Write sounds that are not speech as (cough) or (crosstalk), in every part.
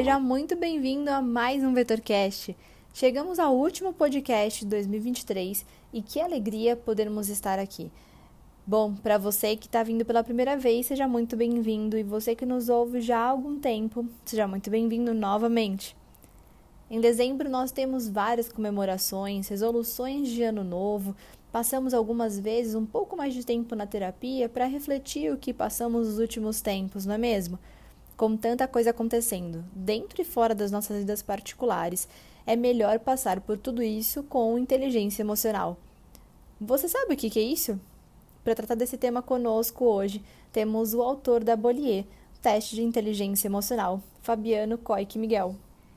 Seja muito bem-vindo a mais um VetorCast. Chegamos ao último podcast de 2023 e que alegria podermos estar aqui. Bom, para você que está vindo pela primeira vez, seja muito bem-vindo e você que nos ouve já há algum tempo, seja muito bem-vindo novamente. Em dezembro nós temos várias comemorações, resoluções de ano novo, passamos algumas vezes um pouco mais de tempo na terapia para refletir o que passamos nos últimos tempos, não é mesmo? Com tanta coisa acontecendo, dentro e fora das nossas vidas particulares, é melhor passar por tudo isso com inteligência emocional. Você sabe o que é isso? Para tratar desse tema conosco hoje, temos o autor da Bollier, Teste de Inteligência Emocional, Fabiano Coic Miguel.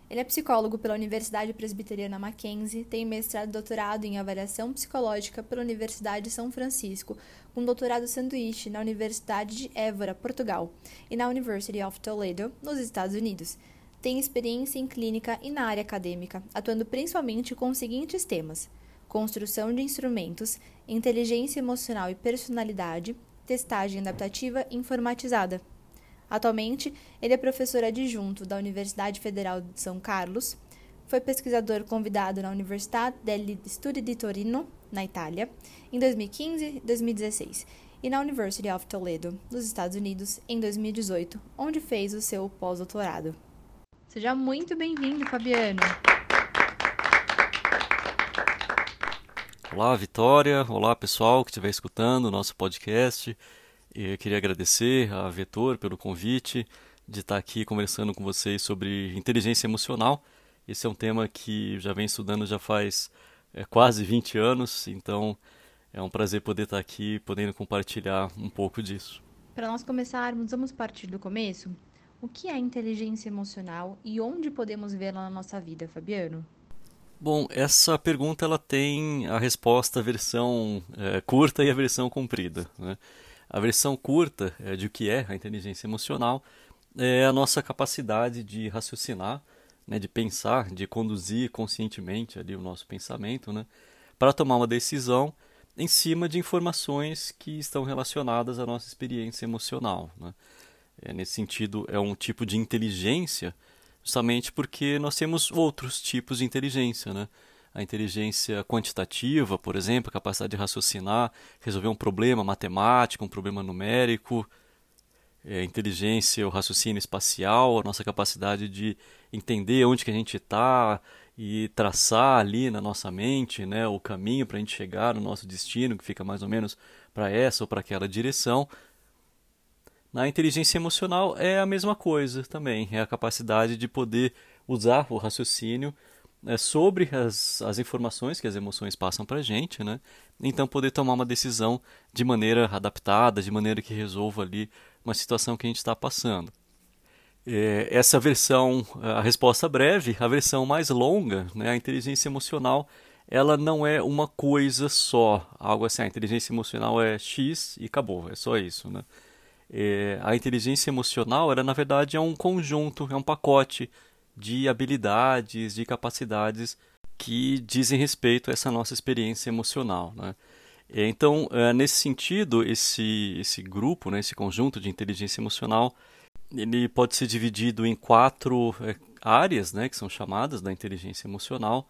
Ele é psicólogo pela Universidade Presbiteriana Mackenzie, tem mestrado e doutorado em avaliação psicológica pela Universidade de São Francisco, com doutorado sanduíche na Universidade de Évora, Portugal, e na University of Toledo, nos Estados Unidos. Tem experiência em clínica e na área acadêmica, atuando principalmente com os seguintes temas: construção de instrumentos, inteligência emocional e personalidade, testagem adaptativa informatizada. Atualmente, ele é professor adjunto da Universidade Federal de São Carlos, foi pesquisador convidado na Università degli Studi di Torino, na Itália, em 2015 e 2016, e na University of Toledo, nos Estados Unidos, em 2018, onde fez o seu pós-doutorado. Seja muito bem-vindo, Fabiano! Olá, Vitória. Olá, pessoal que estiver escutando o nosso podcast. Eu queria agradecer a Vetor pelo convite de estar aqui conversando com vocês sobre inteligência emocional. Esse é um tema que já vem estudando já faz é, quase 20 anos, então é um prazer poder estar aqui, podendo compartilhar um pouco disso. Para nós começarmos, vamos partir do começo. O que é inteligência emocional e onde podemos vê-la na nossa vida, Fabiano? Bom, essa pergunta ela tem a resposta a versão é, curta e a versão comprida. Né? A versão curta é, de o que é a inteligência emocional é a nossa capacidade de raciocinar, né, de pensar, de conduzir conscientemente ali o nosso pensamento, né, para tomar uma decisão em cima de informações que estão relacionadas à nossa experiência emocional. Né. É, nesse sentido, é um tipo de inteligência, justamente porque nós temos outros tipos de inteligência, né? a inteligência quantitativa, por exemplo, a capacidade de raciocinar, resolver um problema matemático, um problema numérico, é, inteligência, o raciocínio espacial, a nossa capacidade de entender onde que a gente está e traçar ali na nossa mente né, o caminho para a gente chegar no nosso destino, que fica mais ou menos para essa ou para aquela direção. Na inteligência emocional é a mesma coisa também, é a capacidade de poder usar o raciocínio é, sobre as, as informações que as emoções passam para a gente, né? Então poder tomar uma decisão de maneira adaptada, de maneira que resolva ali uma situação que a gente está passando. É, essa versão, a resposta breve, a versão mais longa, né? A inteligência emocional, ela não é uma coisa só, algo assim. A inteligência emocional é X e acabou, é só isso, né? É, a inteligência emocional, ela na verdade é um conjunto, é um pacote de habilidades, de capacidades que dizem respeito a essa nossa experiência emocional. Né? Então, é, nesse sentido, esse, esse grupo, né, esse conjunto de inteligência emocional, ele pode ser dividido em quatro é, áreas, né, que são chamadas da inteligência emocional,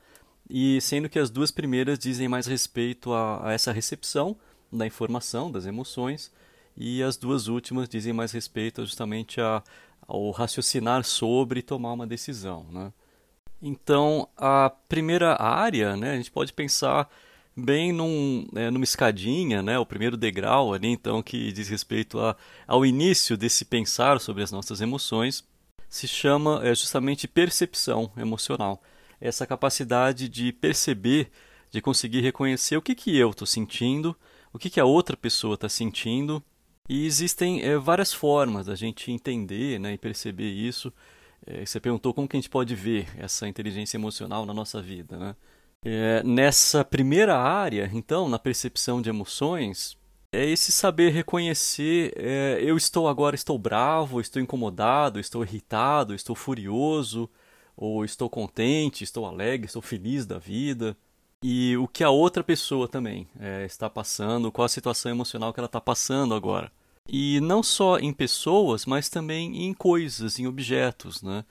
e sendo que as duas primeiras dizem mais respeito a, a essa recepção da informação, das emoções, e as duas últimas dizem mais respeito justamente a, ao raciocinar sobre tomar uma decisão. Né? Então, a primeira área, né, a gente pode pensar bem num, é, numa escadinha, né, o primeiro degrau ali, então, que diz respeito a, ao início desse pensar sobre as nossas emoções, se chama é, justamente percepção emocional. Essa capacidade de perceber, de conseguir reconhecer o que, que eu estou sentindo, o que, que a outra pessoa está sentindo e existem é, várias formas da gente entender né, e perceber isso. É, você perguntou como que a gente pode ver essa inteligência emocional na nossa vida. Né? É, nessa primeira área, então, na percepção de emoções, é esse saber reconhecer é, eu estou agora estou bravo, estou incomodado, estou irritado, estou furioso, ou estou contente, estou alegre, estou feliz da vida e o que a outra pessoa também é, está passando, qual a situação emocional que ela está passando agora. E não só em pessoas, mas também em coisas, em objetos. Né?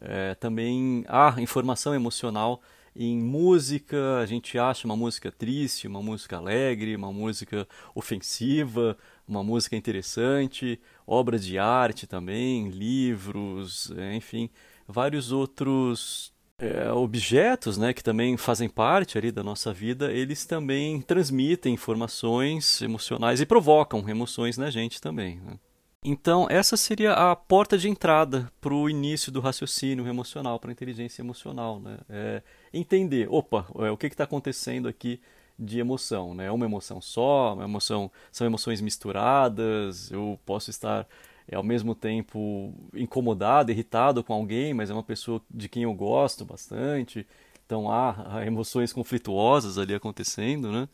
É, também há informação emocional em música, a gente acha uma música triste, uma música alegre, uma música ofensiva, uma música interessante, obras de arte também, livros, é, enfim, vários outros é, objetos, né, que também fazem parte ali da nossa vida, eles também transmitem informações emocionais e provocam emoções na gente também. Né? Então, essa seria a porta de entrada para o início do raciocínio emocional, para a inteligência emocional. Né? É entender, opa, é, o que está acontecendo aqui de emoção? Né? É uma emoção só? Uma emoção, são emoções misturadas? Eu posso estar é, ao mesmo tempo incomodado, irritado com alguém, mas é uma pessoa de quem eu gosto bastante. Então há, há emoções conflituosas ali acontecendo, né?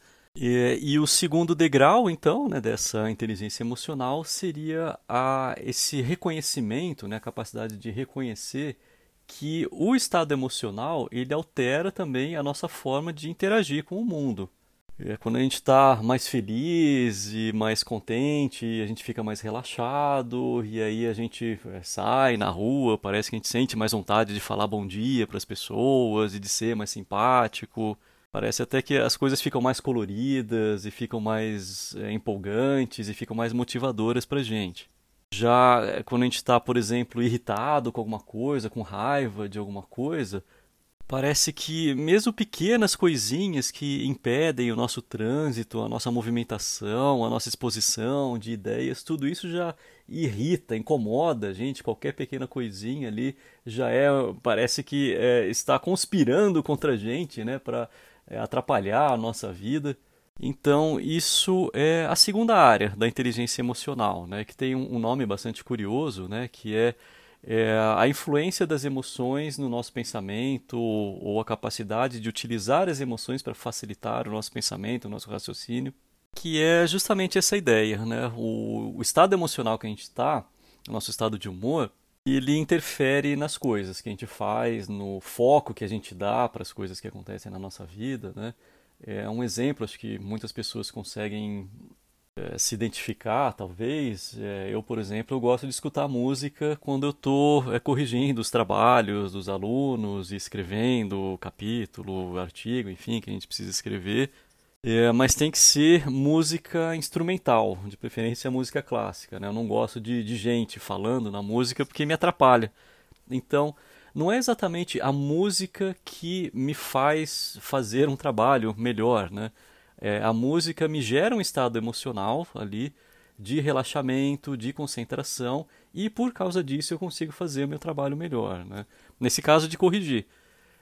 E, e, o segundo degrau, então, né, dessa inteligência emocional seria a, esse reconhecimento, né, a capacidade de reconhecer que o estado emocional ele altera também a nossa forma de interagir com o mundo. É quando a gente está mais feliz e mais contente, a gente fica mais relaxado e aí a gente é, sai na rua, parece que a gente sente mais vontade de falar bom dia para as pessoas e de ser mais simpático. Parece até que as coisas ficam mais coloridas e ficam mais é, empolgantes e ficam mais motivadoras para gente. Já é, quando a gente está, por exemplo, irritado com alguma coisa, com raiva de alguma coisa, parece que mesmo pequenas coisinhas que impedem o nosso trânsito, a nossa movimentação, a nossa exposição de ideias, tudo isso já irrita, incomoda a gente. Qualquer pequena coisinha ali já é, parece que é, está conspirando contra a gente, né, para atrapalhar a nossa vida. Então, isso é a segunda área da inteligência emocional, né, que tem um, nome bastante curioso, né, que é, é a influência das emoções no nosso pensamento ou a capacidade de utilizar as emoções para facilitar o nosso pensamento, o nosso raciocínio, que é justamente essa ideia. Né? O, o estado emocional que a gente está, o nosso estado de humor, ele interfere nas coisas que a gente faz, no foco que a gente dá para as coisas que acontecem na nossa vida, né? É um exemplo, acho que muitas pessoas conseguem é, se identificar, talvez. É, eu, por exemplo, eu gosto de escutar música quando eu estou é, corrigindo os trabalhos dos alunos, escrevendo capítulo, artigo, enfim, que a gente precisa escrever. É, mas tem que ser música instrumental, de preferência música clássica. Né? Eu não gosto de, de gente falando na música porque me atrapalha. Então, não é exatamente a música que me faz fazer um trabalho melhor. Né? É, a música me gera um estado emocional ali de relaxamento, de concentração, e por causa disso eu consigo fazer o meu trabalho melhor. Né? Nesse caso de corrigir.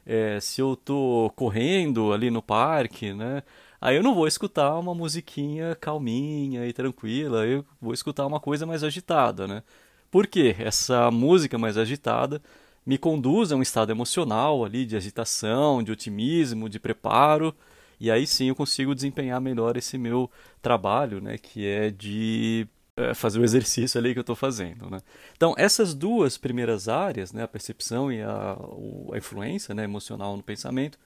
É, se eu estou correndo ali no parque, né? Aí eu não vou escutar uma musiquinha calminha e tranquila, eu vou escutar uma coisa mais agitada, né? Por quê? Essa música mais agitada me conduz a um estado emocional ali de agitação, de otimismo, de preparo, e aí sim eu consigo desempenhar melhor esse meu trabalho, né, que é de é, fazer o exercício ali que eu estou fazendo, né? Então essas duas primeiras áreas, né, a percepção e a, a influência, né, emocional no pensamento,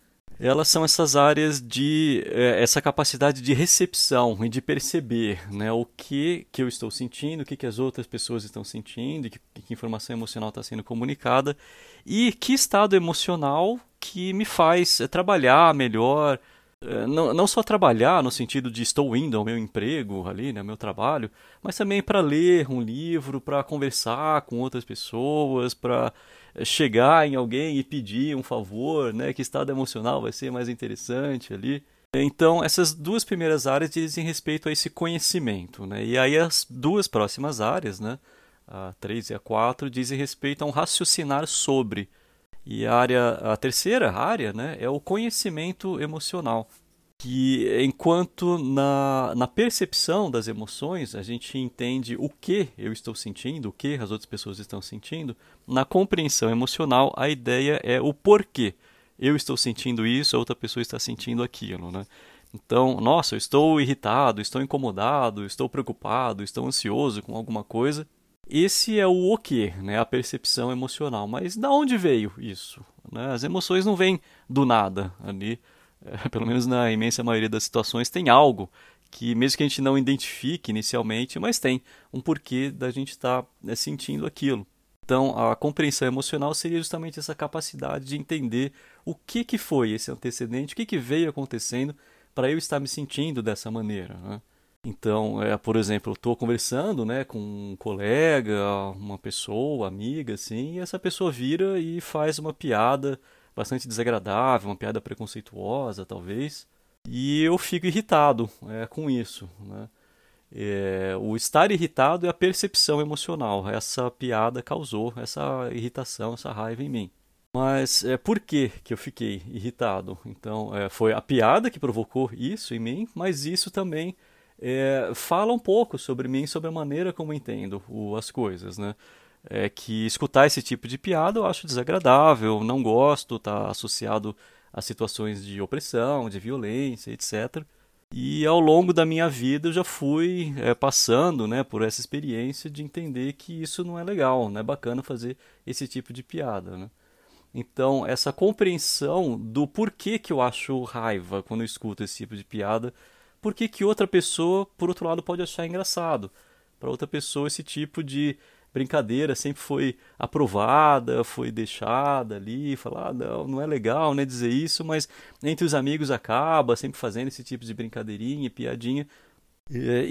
elas são essas áreas de é, essa capacidade de recepção e de perceber né, o que, que eu estou sentindo, o que, que as outras pessoas estão sentindo, que, que informação emocional está sendo comunicada e que estado emocional que me faz é, trabalhar melhor, é, não, não só trabalhar no sentido de estou indo ao meu emprego ali, né, ao meu trabalho, mas também para ler um livro, para conversar com outras pessoas, para chegar em alguém e pedir um favor, né? Que estado emocional vai ser mais interessante ali. Então, essas duas primeiras áreas dizem respeito a esse conhecimento, né? E aí as duas próximas áreas, né? A 3 e a 4, dizem respeito a um raciocinar sobre. E a área, a terceira área, né, é o conhecimento emocional que enquanto na, na percepção das emoções a gente entende o que eu estou sentindo, o que as outras pessoas estão sentindo, na compreensão emocional a ideia é o porquê eu estou sentindo isso, a outra pessoa está sentindo aquilo, né? Então, nossa, eu estou irritado, estou incomodado, estou preocupado, estou ansioso com alguma coisa. Esse é o o que, né? A percepção emocional. Mas da onde veio isso? Né? As emoções não vêm do nada ali (laughs) pelo menos na imensa maioria das situações, tem algo que, mesmo que a gente não identifique inicialmente, mas tem um porquê da gente estar tá, né, sentindo aquilo. Então, a compreensão emocional seria justamente essa capacidade de entender o que, que foi esse antecedente, o que, que veio acontecendo para eu estar me sentindo dessa maneira. Né? Então, é, por exemplo, eu estou conversando né, com um colega, uma pessoa, amiga, assim, e essa pessoa vira e faz uma piada bastante desagradável, uma piada preconceituosa, talvez, e eu fico irritado é, com isso. Né? É, o estar irritado é a percepção emocional. Essa piada causou essa irritação, essa raiva em mim. Mas é, por que, que eu fiquei irritado? Então, é, foi a piada que provocou isso em mim, mas isso também é, fala um pouco sobre mim, sobre a maneira como entendo o, as coisas. Né? É que escutar esse tipo de piada eu acho desagradável, não gosto, está associado a situações de opressão, de violência, etc. E ao longo da minha vida eu já fui é, passando né, por essa experiência de entender que isso não é legal, não é bacana fazer esse tipo de piada. Né? Então, essa compreensão do porquê que eu acho raiva quando eu escuto esse tipo de piada, porquê que outra pessoa, por outro lado, pode achar engraçado. Para outra pessoa, esse tipo de brincadeira sempre foi aprovada, foi deixada ali, falar, ah, não, não é legal né, dizer isso, mas entre os amigos acaba sempre fazendo esse tipo de brincadeirinha, piadinha.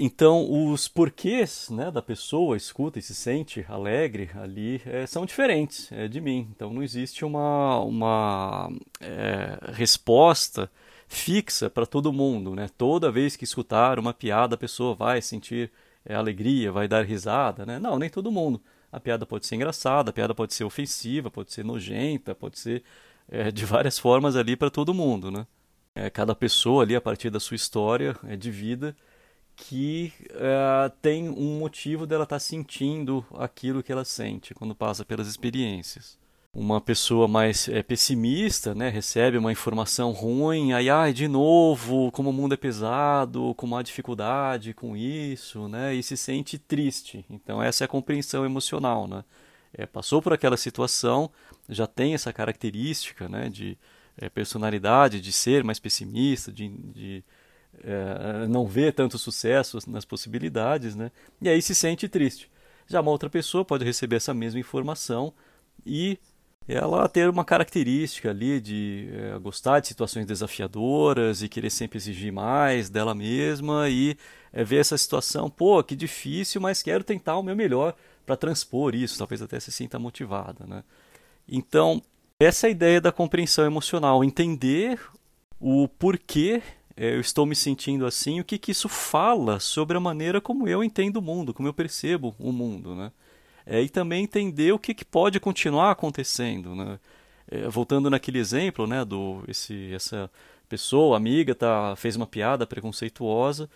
Então, os porquês né, da pessoa escuta e se sente alegre ali é, são diferentes é, de mim. Então, não existe uma, uma é, resposta fixa para todo mundo. Né? Toda vez que escutar uma piada, a pessoa vai sentir é, alegria, vai dar risada, né? Não, nem todo mundo. A piada pode ser engraçada, a piada pode ser ofensiva, pode ser nojenta, pode ser é, (laughs) de várias formas ali para todo mundo, né? É, cada pessoa ali, a partir da sua história é, de vida, que é, tem um motivo dela estar tá sentindo aquilo que ela sente quando passa pelas experiências uma pessoa mais é, pessimista, né, recebe uma informação ruim, aí, ai, de novo, como o mundo é pesado, como há dificuldade com isso, né, e se sente triste. Então, essa é a compreensão emocional, né. É, passou por aquela situação, já tem essa característica, né, de é, personalidade, de ser mais pessimista, de, de é, não ver tanto sucesso nas possibilidades, né, e aí se sente triste. Já uma outra pessoa pode receber essa mesma informação e ela ter uma característica ali de é, gostar de situações desafiadoras e querer sempre exigir mais dela mesma e é, ver essa situação, pô, que difícil, mas quero tentar o meu melhor para transpor isso, talvez até se sinta motivada, né? Então, essa é a ideia da compreensão emocional, entender o porquê é, eu estou me sentindo assim, o que, que isso fala sobre a maneira como eu entendo o mundo, como eu percebo o mundo, né? É, e também entender o que, que pode continuar acontecendo. Né? É, voltando naquele exemplo, né, do esse, essa pessoa, amiga, tá, fez uma piada preconceituosa,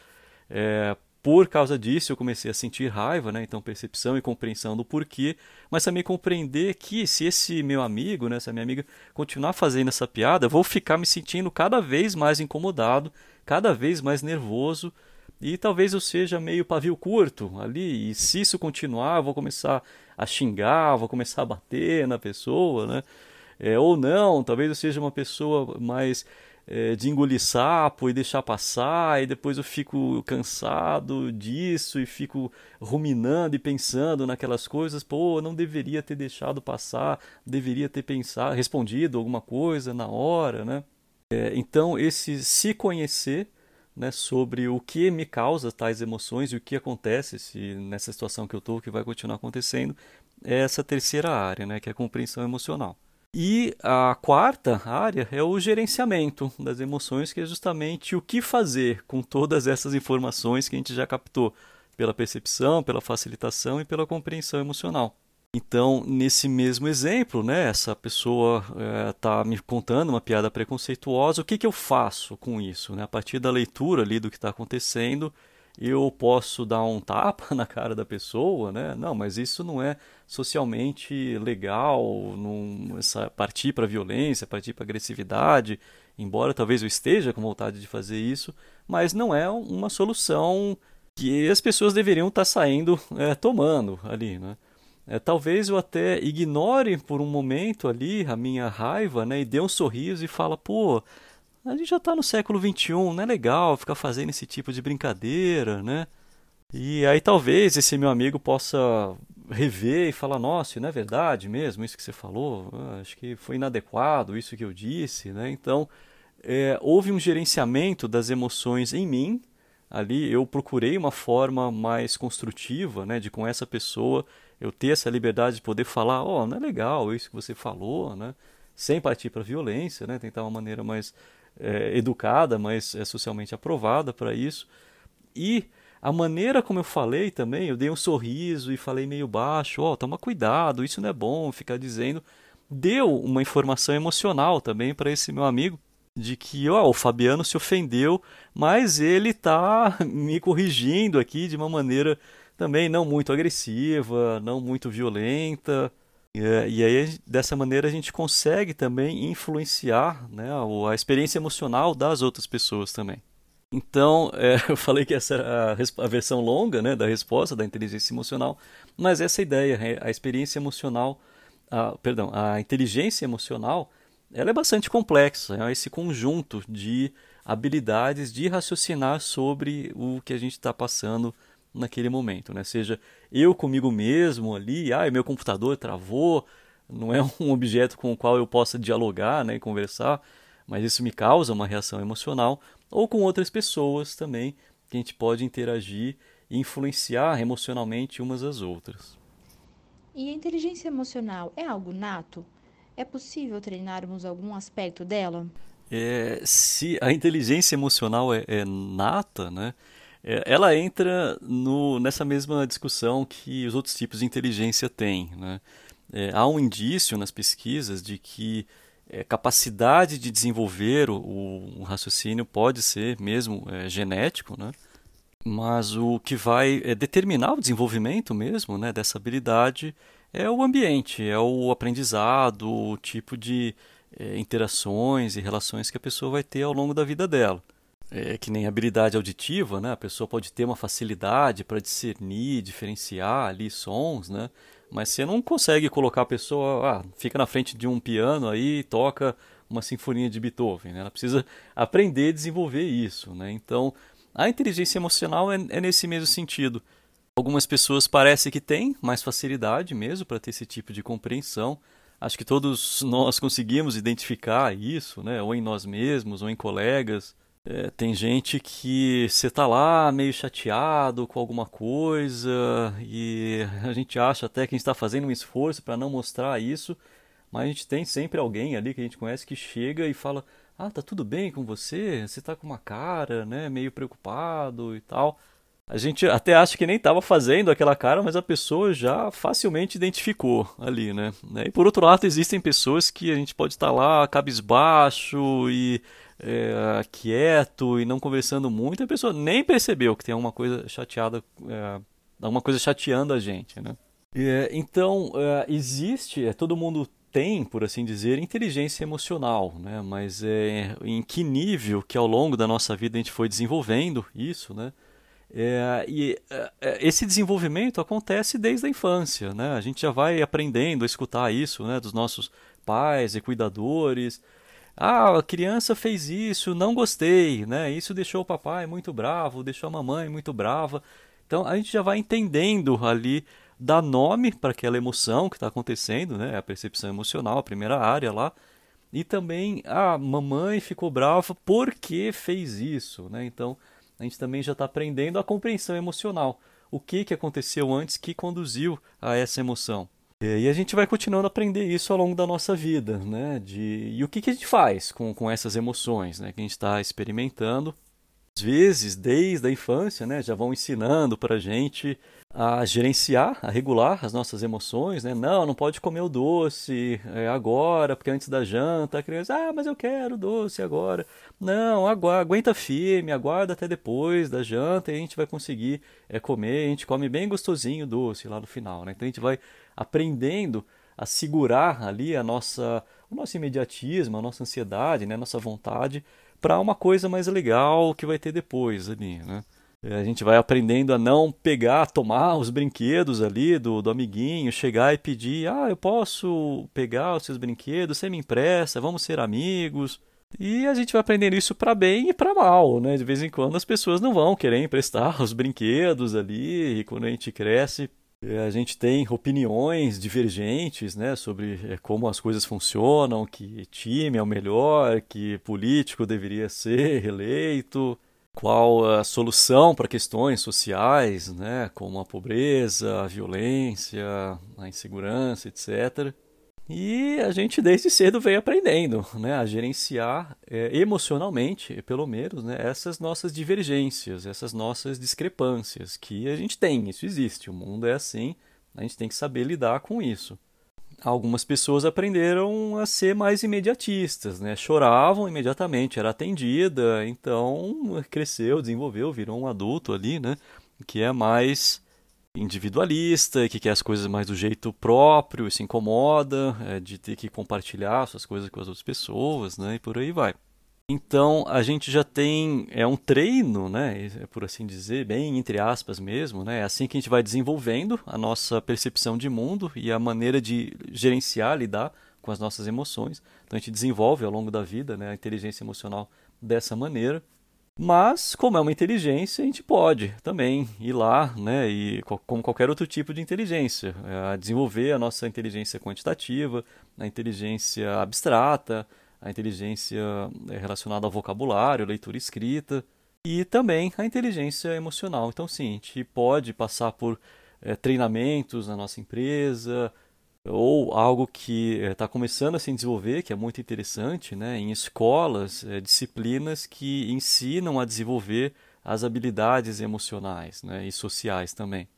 é, por causa disso eu comecei a sentir raiva, né? então percepção e compreensão do porquê, mas também compreender que se esse meu amigo, né, essa minha amiga, continuar fazendo essa piada, eu vou ficar me sentindo cada vez mais incomodado, cada vez mais nervoso, e talvez eu seja meio pavio curto ali, e se isso continuar, eu vou começar a xingar, vou começar a bater na pessoa, né? É, ou não, talvez eu seja uma pessoa mais é, de engolir sapo e deixar passar, e depois eu fico cansado disso e fico ruminando e pensando naquelas coisas, pô, não deveria ter deixado passar, deveria ter pensado, respondido alguma coisa na hora, né? É, então, esse se conhecer né, sobre o que me causa tais emoções e o que acontece se nessa situação que eu estou, que vai continuar acontecendo, é essa terceira área, né, que é a compreensão emocional. E a quarta área é o gerenciamento das emoções, que é justamente o que fazer com todas essas informações que a gente já captou pela percepção, pela facilitação e pela compreensão emocional. Então, nesse mesmo exemplo, né, essa pessoa está eh, é, me contando uma piada preconceituosa, o que, que eu faço com isso? Né? A partir da leitura ali do que está acontecendo, eu posso dar um tapa (laughs) na cara da pessoa, né? Não, mas isso não é socialmente legal, não, essa, partir para violência, partir para agressividade, embora talvez eu esteja com vontade de fazer isso, mas não é uma solução que as pessoas deveriam estar tá saindo é, tomando ali, né? É, talvez eu até ignore por um momento ali a minha raiva, né, e dê um sorriso e fala, pô, a gente já está no século XXI, não é legal ficar fazendo esse tipo de brincadeira, né? E aí talvez esse meu amigo possa rever e falar, nossa, não é verdade mesmo isso que você falou? Ah, acho que foi inadequado isso que eu disse, né? Então, é, houve um gerenciamento das emoções em mim. Ali eu procurei uma forma mais construtiva, né, de com essa pessoa eu ter essa liberdade de poder falar, ó, oh, não é legal isso que você falou, né, sem partir para violência, né, tentar uma maneira mais é, educada, mais é, socialmente aprovada para isso. E a maneira como eu falei também, eu dei um sorriso e falei meio baixo, ó, oh, toma cuidado, isso não é bom, ficar dizendo, deu uma informação emocional também para esse meu amigo de que ó, o Fabiano se ofendeu, mas ele está me corrigindo aqui de uma maneira também não muito agressiva, não muito violenta. E aí, dessa maneira, a gente consegue também influenciar né, a experiência emocional das outras pessoas também. Então, (laughs) é, eu falei que essa era a, a, versão longa né, da resposta da inteligência emocional, mas essa é ideia, a experiência emocional, a, perdão, a inteligência emocional ela é bastante complexa, é esse conjunto de habilidades de raciocinar sobre o que a gente está passando naquele momento, né? Seja eu comigo mesmo ali, ah, meu computador travou, não é (laughs) um objeto com o qual eu possa dialogar, né, e conversar, mas isso me causa uma reação emocional, ou com outras pessoas também que a gente pode interagir e influenciar emocionalmente umas às outras. E a inteligência emocional é algo nato? É possível treinarmos algum aspecto dela? É, se a inteligência emocional é, é nata, né? É, ela entra no, nessa mesma discussão que os outros tipos de inteligência têm. Né? É, há um indício nas pesquisas de que é, capacidade de desenvolver o, o, raciocínio pode ser mesmo é, genético, né? mas o que vai é, determinar o desenvolvimento mesmo né, dessa habilidade é o ambiente, é o aprendizado, o tipo de é, interações e relações que a pessoa vai ter ao longo da vida dela. É que nem habilidade auditiva, né? A pessoa pode ter uma facilidade para discernir, diferenciar ali sons, né? Mas você não consegue colocar a pessoa, ah, fica na frente de um piano aí e toca uma sinfonia de Beethoven, né? Ela precisa aprender a desenvolver isso, né? Então, a inteligência emocional é, é nesse mesmo sentido. Algumas pessoas parece que têm mais facilidade mesmo para ter esse tipo de compreensão. Acho que todos nós conseguimos identificar isso, né? ou em nós mesmos, ou em colegas. É, tem gente que você está lá meio chateado com alguma coisa e a gente acha até que a gente está fazendo um esforço para não mostrar isso, mas a gente tem sempre alguém ali que a gente conhece que chega e fala: Ah, tá tudo bem com você? Você está com uma cara né, meio preocupado e tal. A gente até acha que nem estava fazendo aquela cara, mas a pessoa já facilmente identificou ali, né? E por outro lado, existem pessoas que a gente pode estar lá cabisbaixo e é, quieto e não conversando muito, a pessoa nem percebeu que tem alguma coisa chateada, é, alguma coisa chateando a gente, né? É, então, é, existe, é, todo mundo tem, por assim dizer, inteligência emocional, né? Mas é, em que nível que ao longo da nossa vida a gente foi desenvolvendo isso, né? É, e é, é, esse desenvolvimento acontece desde a infância, né? A gente já vai aprendendo a escutar isso, né, dos nossos pais e cuidadores. Ah, a criança fez isso, não gostei, né? Isso deixou o papai muito bravo, deixou a mamãe muito brava. Então a gente já vai entendendo ali dar nome para aquela emoção que está acontecendo, né? A percepção emocional, a primeira área lá. E também a ah, mamãe ficou brava porque fez isso, né? Então a gente também já está aprendendo a compreensão emocional. O que, que aconteceu antes que conduziu a essa emoção. E a gente vai continuando a aprender isso ao longo da nossa vida, né? De, e o que, que a gente faz com, com essas emoções né? que a gente está experimentando às vezes, desde a infância, né, já vão ensinando para a gente a gerenciar, a regular as nossas emoções, né? Não, não pode comer o doce é, agora, porque antes da janta a criança, ah, mas eu quero doce agora. Não, aguenta firme, aguarda até depois da janta e a gente vai conseguir é, comer, a gente come bem gostosinho doce lá no final, né? Então a gente vai aprendendo a segurar ali a nossa, o nosso imediatismo, a nossa ansiedade, né, a nossa vontade para uma coisa mais legal que vai ter depois ali, né? A gente vai aprendendo a não pegar, tomar os brinquedos ali do, do amiguinho, chegar e pedir: ah, eu posso pegar os seus brinquedos, você me empresta, vamos ser amigos. E a gente vai aprendendo isso para bem e para mal, né? De vez em quando as pessoas não vão querer emprestar (laughs) os brinquedos ali, e quando a gente cresce, É, a gente tem opiniões divergentes né, sobre é, como as coisas funcionam, que time é o melhor, que político deveria (laughs) ser reeleito, qual a solução para questões sociais, né, como a pobreza, a violência, a insegurança, etc. E a gente desde cedo veio aprendendo né, a gerenciar é, emocionalmente, pelo menos, né, essas nossas divergências, essas nossas discrepâncias, que a gente tem, isso existe, o mundo é assim, a gente tem que saber lidar com isso. Algumas pessoas aprenderam a ser mais imediatistas, né? choravam imediatamente, era atendida, então cresceu, desenvolveu, virou um adulto ali, né? que é mais individualista, que quer as coisas mais do jeito próprio, se incomoda é, de ter que compartilhar suas coisas com as outras pessoas, né, e por aí vai. Então a gente já tem é um treino, né, é por assim dizer, bem entre aspas mesmo, né, é assim que a gente vai desenvolvendo a nossa percepção de mundo e a maneira de gerenciar, lidar com as nossas emoções. Então a gente desenvolve ao longo da vida, né, a inteligência emocional dessa maneira. Mas, como é uma inteligência, a gente pode também ir lá, né, e como qualquer outro tipo de inteligência, é, desenvolver a nossa inteligência quantitativa, a inteligência abstrata, a inteligência é, relacionada ao vocabulário, leitura escrita, e também a inteligência emocional. Então, sim, a gente pode passar por é, treinamentos na nossa empresa, ou algo que está eh, começando a se desenvolver, que é muito interessante, né, em escolas, é, disciplinas que ensinam a desenvolver as habilidades emocionais né, e sociais também.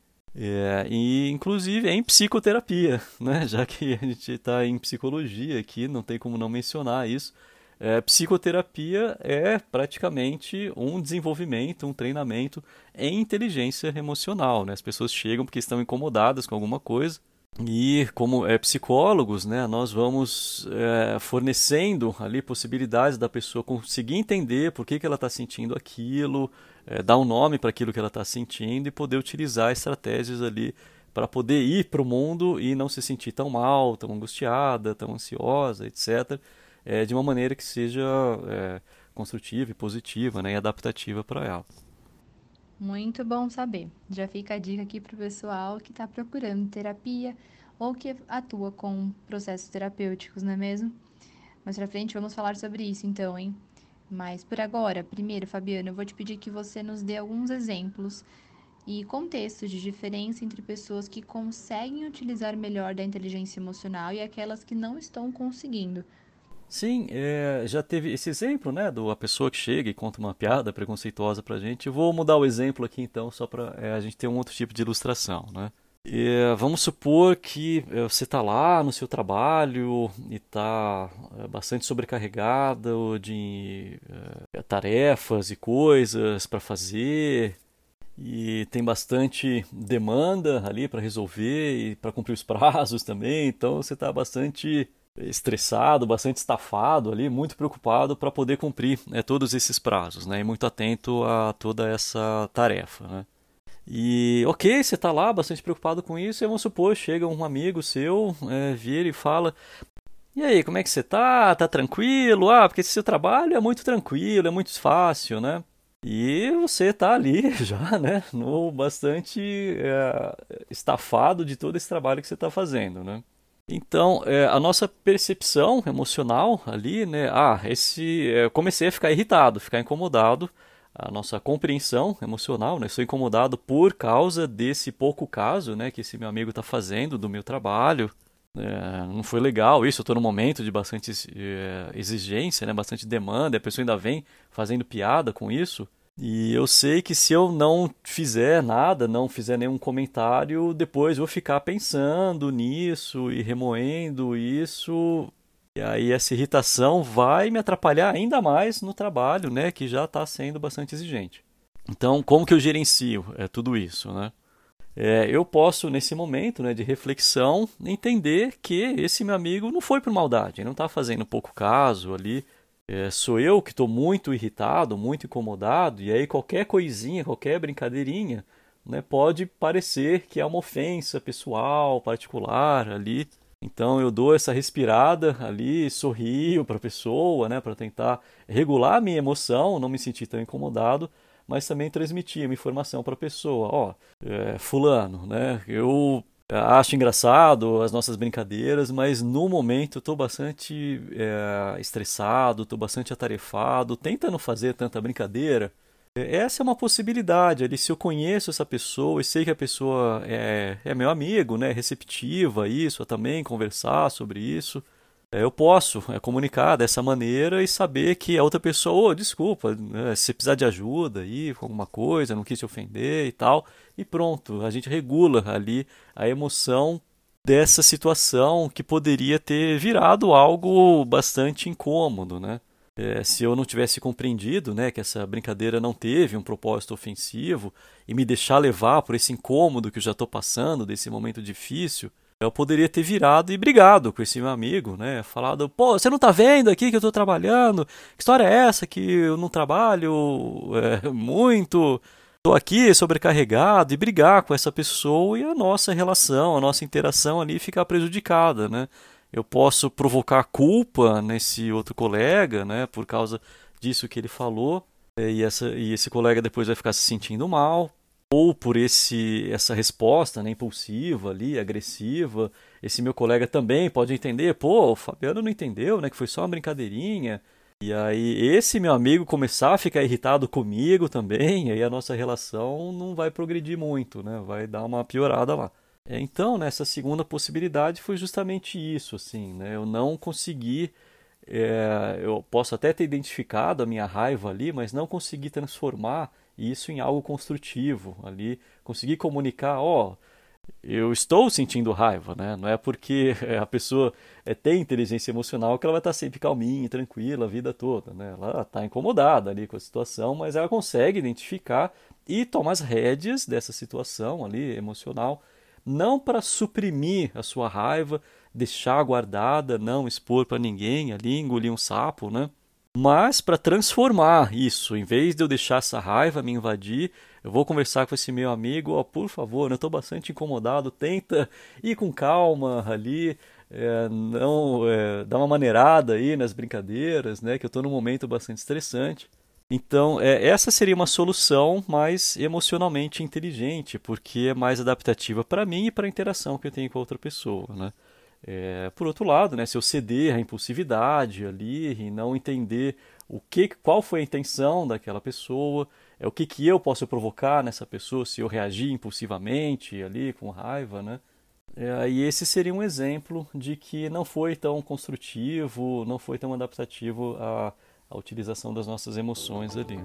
É, e inclusive em psicoterapia, (laughs) né, já que a gente está em psicologia aqui, não tem como não mencionar isso. É, psicoterapia é praticamente um desenvolvimento, um treinamento em inteligência emocional. Né? As pessoas chegam porque estão incomodadas com alguma coisa e como é, psicólogos, né, nós vamos é, fornecendo ali possibilidades da pessoa conseguir entender por que, que ela está sentindo aquilo, é, dar um nome para aquilo que ela está sentindo e poder utilizar estratégias ali para poder ir para o mundo e não se sentir tão mal, tão angustiada, tão ansiosa, etc., é, de uma maneira que seja é, construtiva e positiva né, e adaptativa para ela. Muito bom saber. Já fica a dica aqui para o pessoal que está procurando terapia ou que atua com processos terapêuticos, não é mesmo? Mais pra frente vamos falar sobre isso então, hein? Mas por agora, primeiro, Fabiana, eu vou te pedir que você nos dê alguns exemplos e contextos de diferença entre pessoas que conseguem utilizar melhor da inteligência emocional e aquelas que não estão conseguindo. Sim, é, já teve esse exemplo, né, do a pessoa que chega e conta uma piada preconceituosa pra gente. Vou mudar o exemplo aqui então, só para é, a gente ter um outro tipo de ilustração, né? E, vamos supor que é, você está lá no seu trabalho e está é, bastante sobrecarregado de é, tarefas e coisas para fazer e tem bastante demanda ali para resolver e para cumprir os (laughs) prazos também, então você está bastante estressado, bastante estafado ali, muito preocupado para poder cumprir né, todos esses prazos, né, e muito atento a toda essa tarefa, né. E ok, você está lá bastante preocupado com isso, e vamos supor, chega um amigo seu, é, vira e fala, e aí, como é que você tá? Tá tranquilo? Ah, porque esse seu trabalho é muito tranquilo, é muito fácil, né? E você tá ali (laughs) já, né, no bastante é, estafado de todo esse trabalho que você está fazendo, né? Então, é, a nossa percepção emocional ali, né? Ah, esse. É, comecei a ficar irritado, ficar incomodado. A nossa compreensão emocional, né? Sou incomodado por causa desse pouco caso, né? Que esse meu amigo está fazendo do meu trabalho. É, não foi legal isso. Eu estou num momento de bastante é, exigência, né? Bastante demanda. A pessoa ainda vem fazendo piada com isso. E eu sei que se eu não fizer nada, não fizer nenhum comentário, depois vou ficar pensando nisso e remoendo isso. E aí essa irritação vai me atrapalhar ainda mais no trabalho, né, que já está sendo bastante exigente. Então, como que eu gerencio é, tudo isso, né? É, eu posso, nesse momento né, de reflexão, entender que esse meu amigo não foi por maldade, ele não está fazendo pouco caso ali, é, sou eu que estou muito irritado, muito incomodado, e aí qualquer coisinha, qualquer brincadeirinha, né, pode parecer que é uma ofensa pessoal, particular ali. Então eu dou essa respirada ali, sorrio para a pessoa, né, para tentar regular a minha emoção, não me sentir tão incomodado, mas também transmitir uma informação para a pessoa, ó, é, fulano, né, eu acho engraçado as nossas brincadeiras, mas no momento estou bastante é, estressado, estou bastante atarefado, tenta não fazer tanta brincadeira. Essa é uma possibilidade ali, se eu conheço essa pessoa e sei que a pessoa é, é meu amigo, né, receptiva a isso, a também conversar sobre isso, eu posso é, comunicar dessa maneira e saber que a outra pessoa, oh, desculpa, né, se precisar de ajuda aí, com alguma coisa, não quis te ofender e tal, e pronto, a gente regula ali a emoção dessa situação que poderia ter virado algo bastante incômodo, né? É, se eu não tivesse compreendido né, que essa brincadeira não teve um propósito ofensivo e me deixar levar por esse incômodo que eu já estou passando, desse momento difícil, eu poderia ter virado e brigado com esse meu amigo, né? Falado, pô, você não tá vendo aqui que eu estou trabalhando? Que história é essa que eu não trabalho é, muito? Estou aqui sobrecarregado e brigar com essa pessoa e a nossa relação, a nossa interação ali ficar prejudicada, né? eu posso provocar culpa nesse outro colega, né, por causa disso que ele falou, é, e, essa, e esse colega depois vai ficar se sentindo mal, ou por esse essa resposta né, impulsiva ali, agressiva, esse meu colega também pode entender, pô, o Fabiano não entendeu, né, que foi só uma brincadeirinha, e aí esse meu amigo começar a ficar irritado comigo também, aí a nossa relação não vai progredir muito, né, vai dar uma piorada lá. Então, nessa segunda possibilidade foi justamente isso, assim, né? Eu não consegui, é, eu posso até ter identificado a minha raiva ali, mas não consegui transformar isso em algo construtivo ali, consegui comunicar, ó, oh, eu estou sentindo raiva, né? Não é porque (laughs) a pessoa é, tem inteligência emocional que ela vai estar sempre calminha tranquila a vida toda, né? Ela está incomodada ali com a situação, mas ela consegue identificar e toma as rédeas dessa situação ali emocional não para suprimir a sua raiva, deixar guardada, não expor para ninguém ali, engolir um sapo, né? Mas para transformar isso, em vez de eu deixar essa raiva me invadir, eu vou conversar com esse meu amigo, oh, por favor, eu estou bastante incomodado, tenta ir com calma ali, é, não é, dar uma maneirada aí nas brincadeiras, né? Que eu estou num momento bastante estressante. Então, é, essa seria uma solução mais emocionalmente inteligente, porque é mais adaptativa para mim e para a interação que eu tenho com a outra pessoa, né? É, por outro lado, né, se eu ceder à impulsividade ali e não entender o que, qual foi a intenção daquela pessoa, é o que, que eu posso provocar nessa pessoa se eu reagir impulsivamente ali com raiva, né? É, e esse seria um exemplo de que não foi tão construtivo, não foi tão adaptativo a utilização das nossas emoções ali.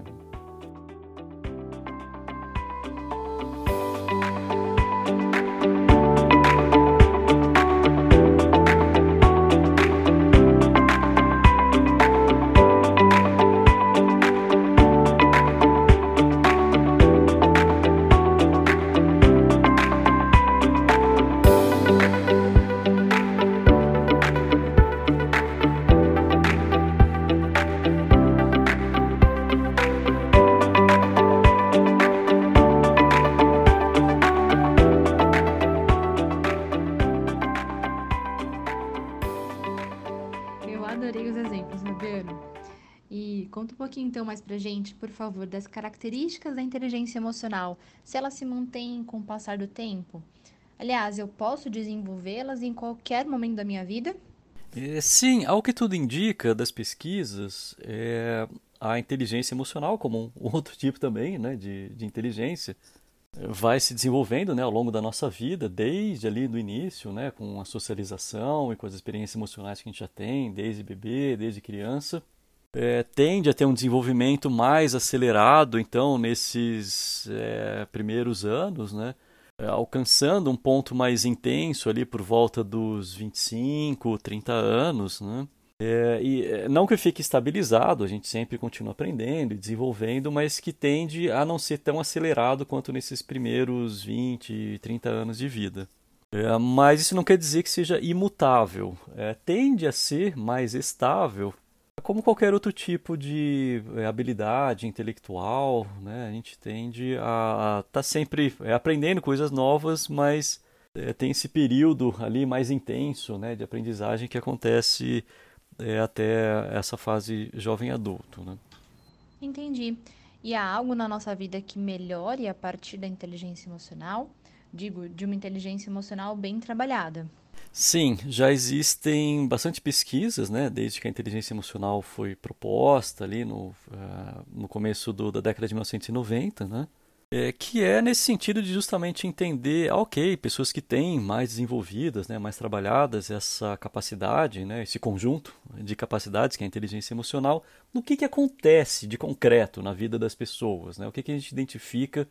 Gente, por favor, das características da inteligência emocional, se elas se mantêm com o passar do tempo? Aliás, eu posso desenvolvê-las em qualquer momento da minha vida? É, sim, ao que tudo indica das pesquisas, é, a inteligência emocional, como um (laughs) outro tipo também né, de, de inteligência, vai se desenvolvendo né, ao longo da nossa vida, desde ali do início, né, com a socialização e com as experiências emocionais que a gente já tem, desde bebê, desde criança é, tende a ter um desenvolvimento mais acelerado, então, nesses é, primeiros anos, né? É, alcançando um ponto mais intenso ali por volta dos 25, 30 anos, né? É, e é, não que fique estabilizado, a gente sempre continua aprendendo e desenvolvendo, mas que tende a não ser tão acelerado quanto nesses primeiros 20, 30 anos de vida. É, mas isso não quer dizer que seja imutável. É, tende a ser mais estável como qualquer outro tipo de é, habilidade intelectual, né, a gente tende a estar tá sempre é, aprendendo coisas novas, mas é, tem esse período ali mais intenso né, de aprendizagem que acontece é, até essa fase jovem adulto. Né? Entendi. E há algo na nossa vida que melhore a partir da inteligência emocional? Digo, de uma inteligência emocional bem trabalhada. Sim, já existem bastante pesquisas, né, desde que a inteligência emocional foi proposta ali no, uh, no começo do, da década de 1990, né, é, que é nesse sentido de justamente entender, ah, ok, pessoas que têm mais desenvolvidas, né, mais trabalhadas essa capacidade, né, esse conjunto de capacidades que é a inteligência emocional, no que, que acontece de concreto na vida das pessoas, né, o que, que a gente identifica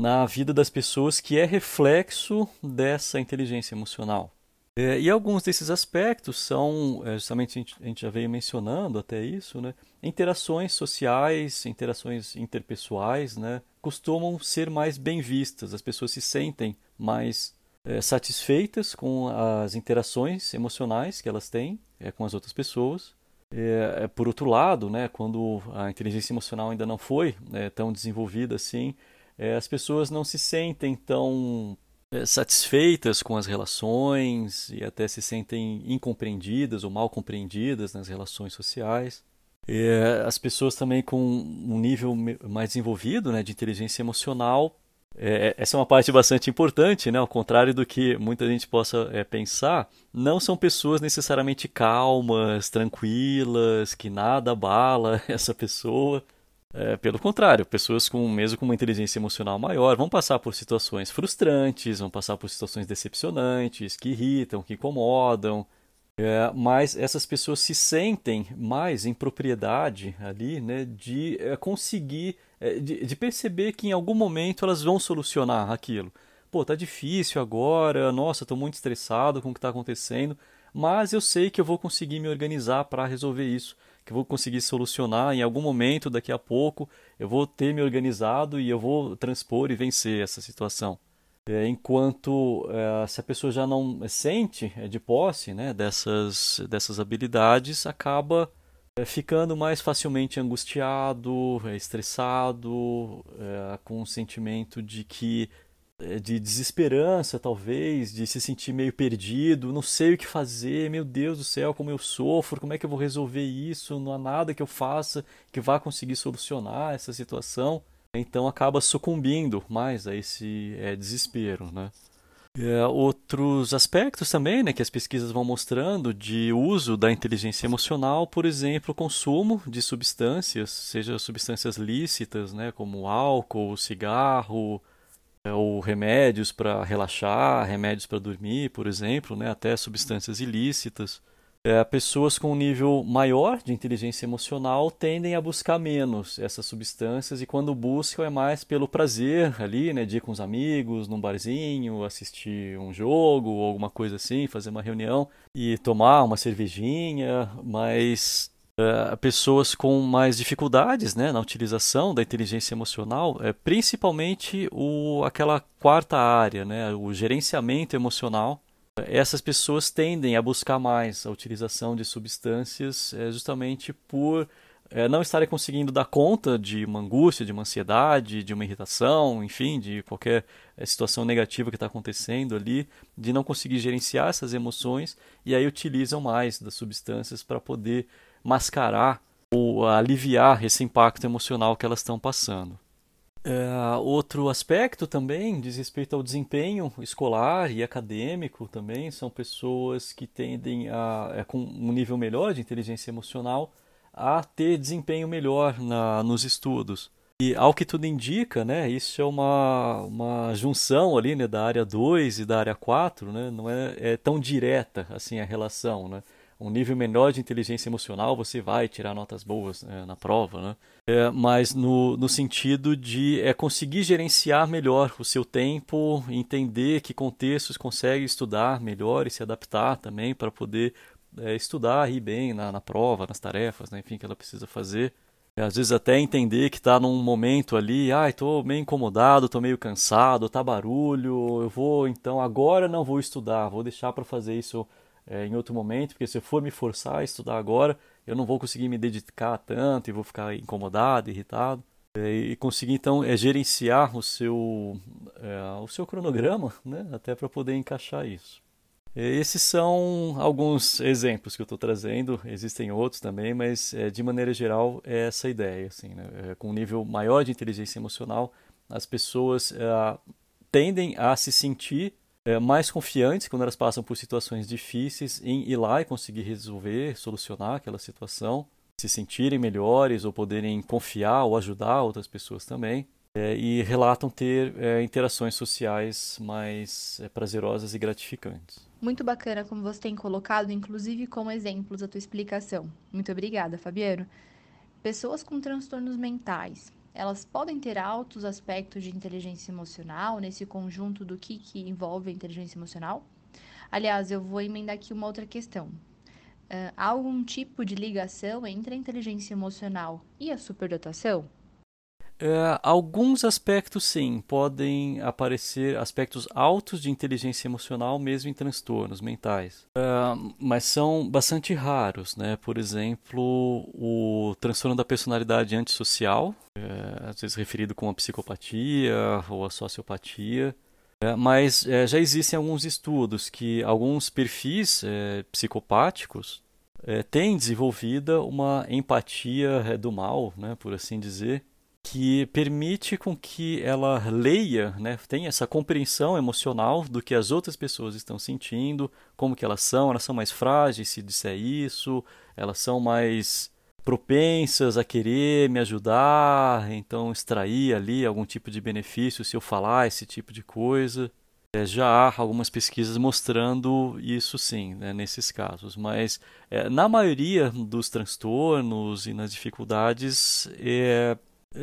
na vida das pessoas que é reflexo dessa inteligência emocional. É, e alguns desses aspectos são, é, justamente a gente, a gente, já veio mencionando até isso, né? interações sociais, interações interpessoais, né? costumam ser mais bem vistas, as pessoas se sentem mais é, satisfeitas com as interações emocionais que elas têm é, com as outras pessoas. É, por outro lado, né, quando a inteligência emocional ainda não foi né, tão desenvolvida assim, é, as pessoas não se sentem tão é, satisfeitas com as relações e até se sentem incompreendidas ou mal compreendidas nas relações sociais. É, as pessoas também com um nível mais desenvolvido né, de inteligência emocional, é, essa é uma parte bastante importante, né, ao contrário do que muita gente possa é, pensar, não são pessoas necessariamente calmas, tranquilas, que nada abala (laughs) essa pessoa. É, pelo contrário, pessoas com mesmo com uma inteligência emocional maior vão passar por situações frustrantes, vão passar por situações decepcionantes, que irritam, que incomodam. É, mas essas pessoas se sentem mais em propriedade ali, né, de é, conseguir, é, de, de perceber que em algum momento elas vão solucionar aquilo. Pô, tá difícil agora, nossa, estou muito estressado com o que está acontecendo, mas eu sei que eu vou conseguir me organizar para resolver isso que eu vou conseguir solucionar em algum momento, daqui a pouco, eu vou ter me organizado e eu vou transpor e vencer essa situação. É, enquanto é, se a pessoa já não sente é, de posse né, dessas, dessas habilidades, acaba é, ficando mais facilmente angustiado, é, estressado, é, com um sentimento de que de desesperança, talvez, de se sentir meio perdido, não sei o que fazer, meu Deus do céu, como eu sofro, como é que eu vou resolver isso? Não há nada que eu faça que vá conseguir solucionar essa situação. Então acaba sucumbindo mais a esse é, desespero, né? É, outros aspectos também, né, que as pesquisas vão mostrando de uso da inteligência emocional, por exemplo, consumo de substâncias, seja substâncias lícitas, né, como álcool, cigarro, ou remédios para relaxar, remédios para dormir, por exemplo, né, até substâncias ilícitas. É, pessoas com um nível maior de inteligência emocional tendem a buscar menos essas substâncias e quando buscam é mais pelo prazer ali, né, de ir com os amigos, num barzinho, assistir um jogo ou alguma coisa assim, fazer uma reunião e tomar uma cervejinha, mas uh, pessoas com mais dificuldades né, na utilização da inteligência emocional, é, principalmente o, aquela quarta área, né, o gerenciamento emocional. Essas pessoas tendem a buscar mais a utilização de substâncias é, justamente por é, não estarem conseguindo dar conta de uma angústia, de uma ansiedade, de uma irritação, enfim, de qualquer situação negativa que está acontecendo ali, de não conseguir gerenciar essas emoções e aí utilizam mais das substâncias para poder mascarar ou aliviar esse impacto emocional que elas estão passando. É, outro aspecto também diz respeito ao desempenho escolar e acadêmico também. São pessoas que tendem a é, com um nível melhor de inteligência emocional a ter desempenho melhor na, nos estudos. E ao que tudo indica né isso é uma, uma junção ali né da área 2 e da área 4 né não é, é tão direta assim a relação né um nível menor de inteligência emocional, você vai tirar notas boas é, na prova, né? É, mas no, no sentido de é, conseguir gerenciar melhor o seu tempo, entender que contextos consegue estudar melhor e se adaptar também para poder é, estudar e ir bem na, na prova, nas tarefas, né? enfim, que ela precisa fazer. Às vezes até entender que está num momento ali, ah, estou meio incomodado, estou meio cansado, está barulho, eu vou, então agora não vou estudar, vou deixar para fazer isso é, em outro momento, porque se eu for me forçar a estudar agora, eu não vou conseguir me dedicar tanto e vou ficar incomodado, irritado. é, e conseguir então é, gerenciar o seu, é, o seu cronograma, né, até para poder encaixar isso. Esses são alguns exemplos que eu estou trazendo, existem outros também, mas é, de maneira geral é essa ideia. Assim, né? é, com um nível maior de inteligência emocional, as pessoas é, tendem a se sentir é, mais confiantes quando elas passam por situações difíceis em ir lá e conseguir resolver, solucionar aquela situação, se sentirem melhores ou poderem confiar ou ajudar outras pessoas também é, e relatam ter é, interações sociais mais é, prazerosas e gratificantes. Muito bacana como você tem colocado, inclusive como exemplos, a tua explicação. Muito obrigada, Fabiano. Pessoas com transtornos mentais, elas podem ter altos aspectos de inteligência emocional nesse conjunto do que, que envolve a inteligência emocional? Aliás, eu vou emendar aqui uma outra questão. Uh, há algum tipo de ligação entre a inteligência emocional e a superdotação? É, alguns aspectos, sim, podem aparecer aspectos altos de inteligência emocional mesmo em transtornos mentais, é, mas são bastante raros, né? Por exemplo, o transtorno da personalidade antissocial, é, às vezes referido como a psicopatia ou a sociopatia, mas já existem alguns estudos que alguns perfis psicopáticos têm desenvolvida uma empatia do mal, né, por assim dizer, que permite com que ela leia, né, tenha essa compreensão emocional do que as outras pessoas estão sentindo, como que elas são, elas são mais frágeis se disser isso, elas são mais propensas a querer me ajudar, então extrair ali algum tipo de benefício se eu falar esse tipo de coisa. É, já há algumas pesquisas mostrando isso sim, né, nesses casos, mas é, na maioria dos transtornos e nas dificuldades é,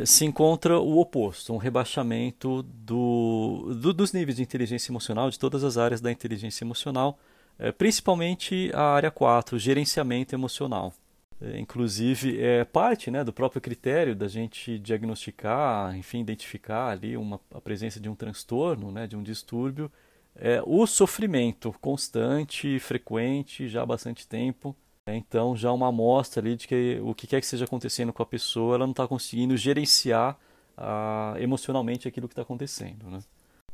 se encontra o oposto, um rebaixamento do, do, dos níveis de inteligência emocional, de todas as áreas da inteligência emocional, é, principalmente a área 4, gerenciamento emocional. É, inclusive, é parte né, do próprio critério da gente diagnosticar, enfim, identificar ali uma, a presença de um transtorno, né, de um distúrbio, é o sofrimento constante, frequente, já há bastante tempo, então, já uma amostra ali de que o que quer que esteja acontecendo com a pessoa, ela não está conseguindo gerenciar ah, emocionalmente aquilo que está acontecendo. Né?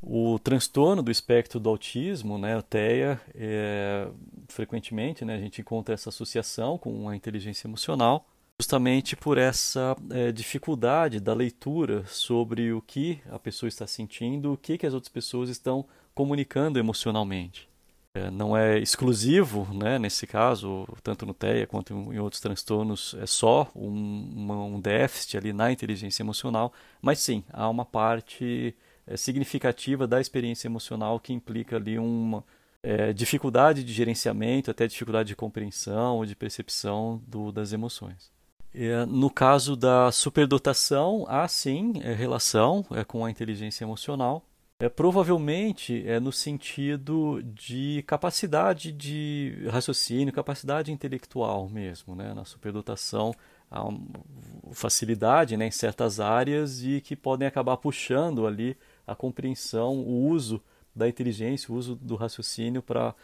O transtorno do espectro do autismo, né, o TEA, é, frequentemente né, a gente encontra essa associação com a inteligência emocional, justamente por essa é, dificuldade da leitura sobre o que a pessoa está sentindo, o que, que as outras pessoas estão comunicando emocionalmente. É, não é exclusivo, né, nesse caso, tanto no TEA quanto em outros transtornos, é só um, um déficit ali na inteligência emocional, mas sim, há uma parte é, significativa da experiência emocional que implica ali uma é, dificuldade de gerenciamento, até dificuldade de compreensão ou de percepção do, das emoções. É, no caso da superdotação, há sim é, relação é, com a inteligência emocional, é, provavelmente é no sentido de capacidade de raciocínio, capacidade intelectual mesmo, né? na superdotação, há facilidade né, em certas áreas e que podem acabar puxando ali a compreensão, o uso da inteligência, o uso do raciocínio para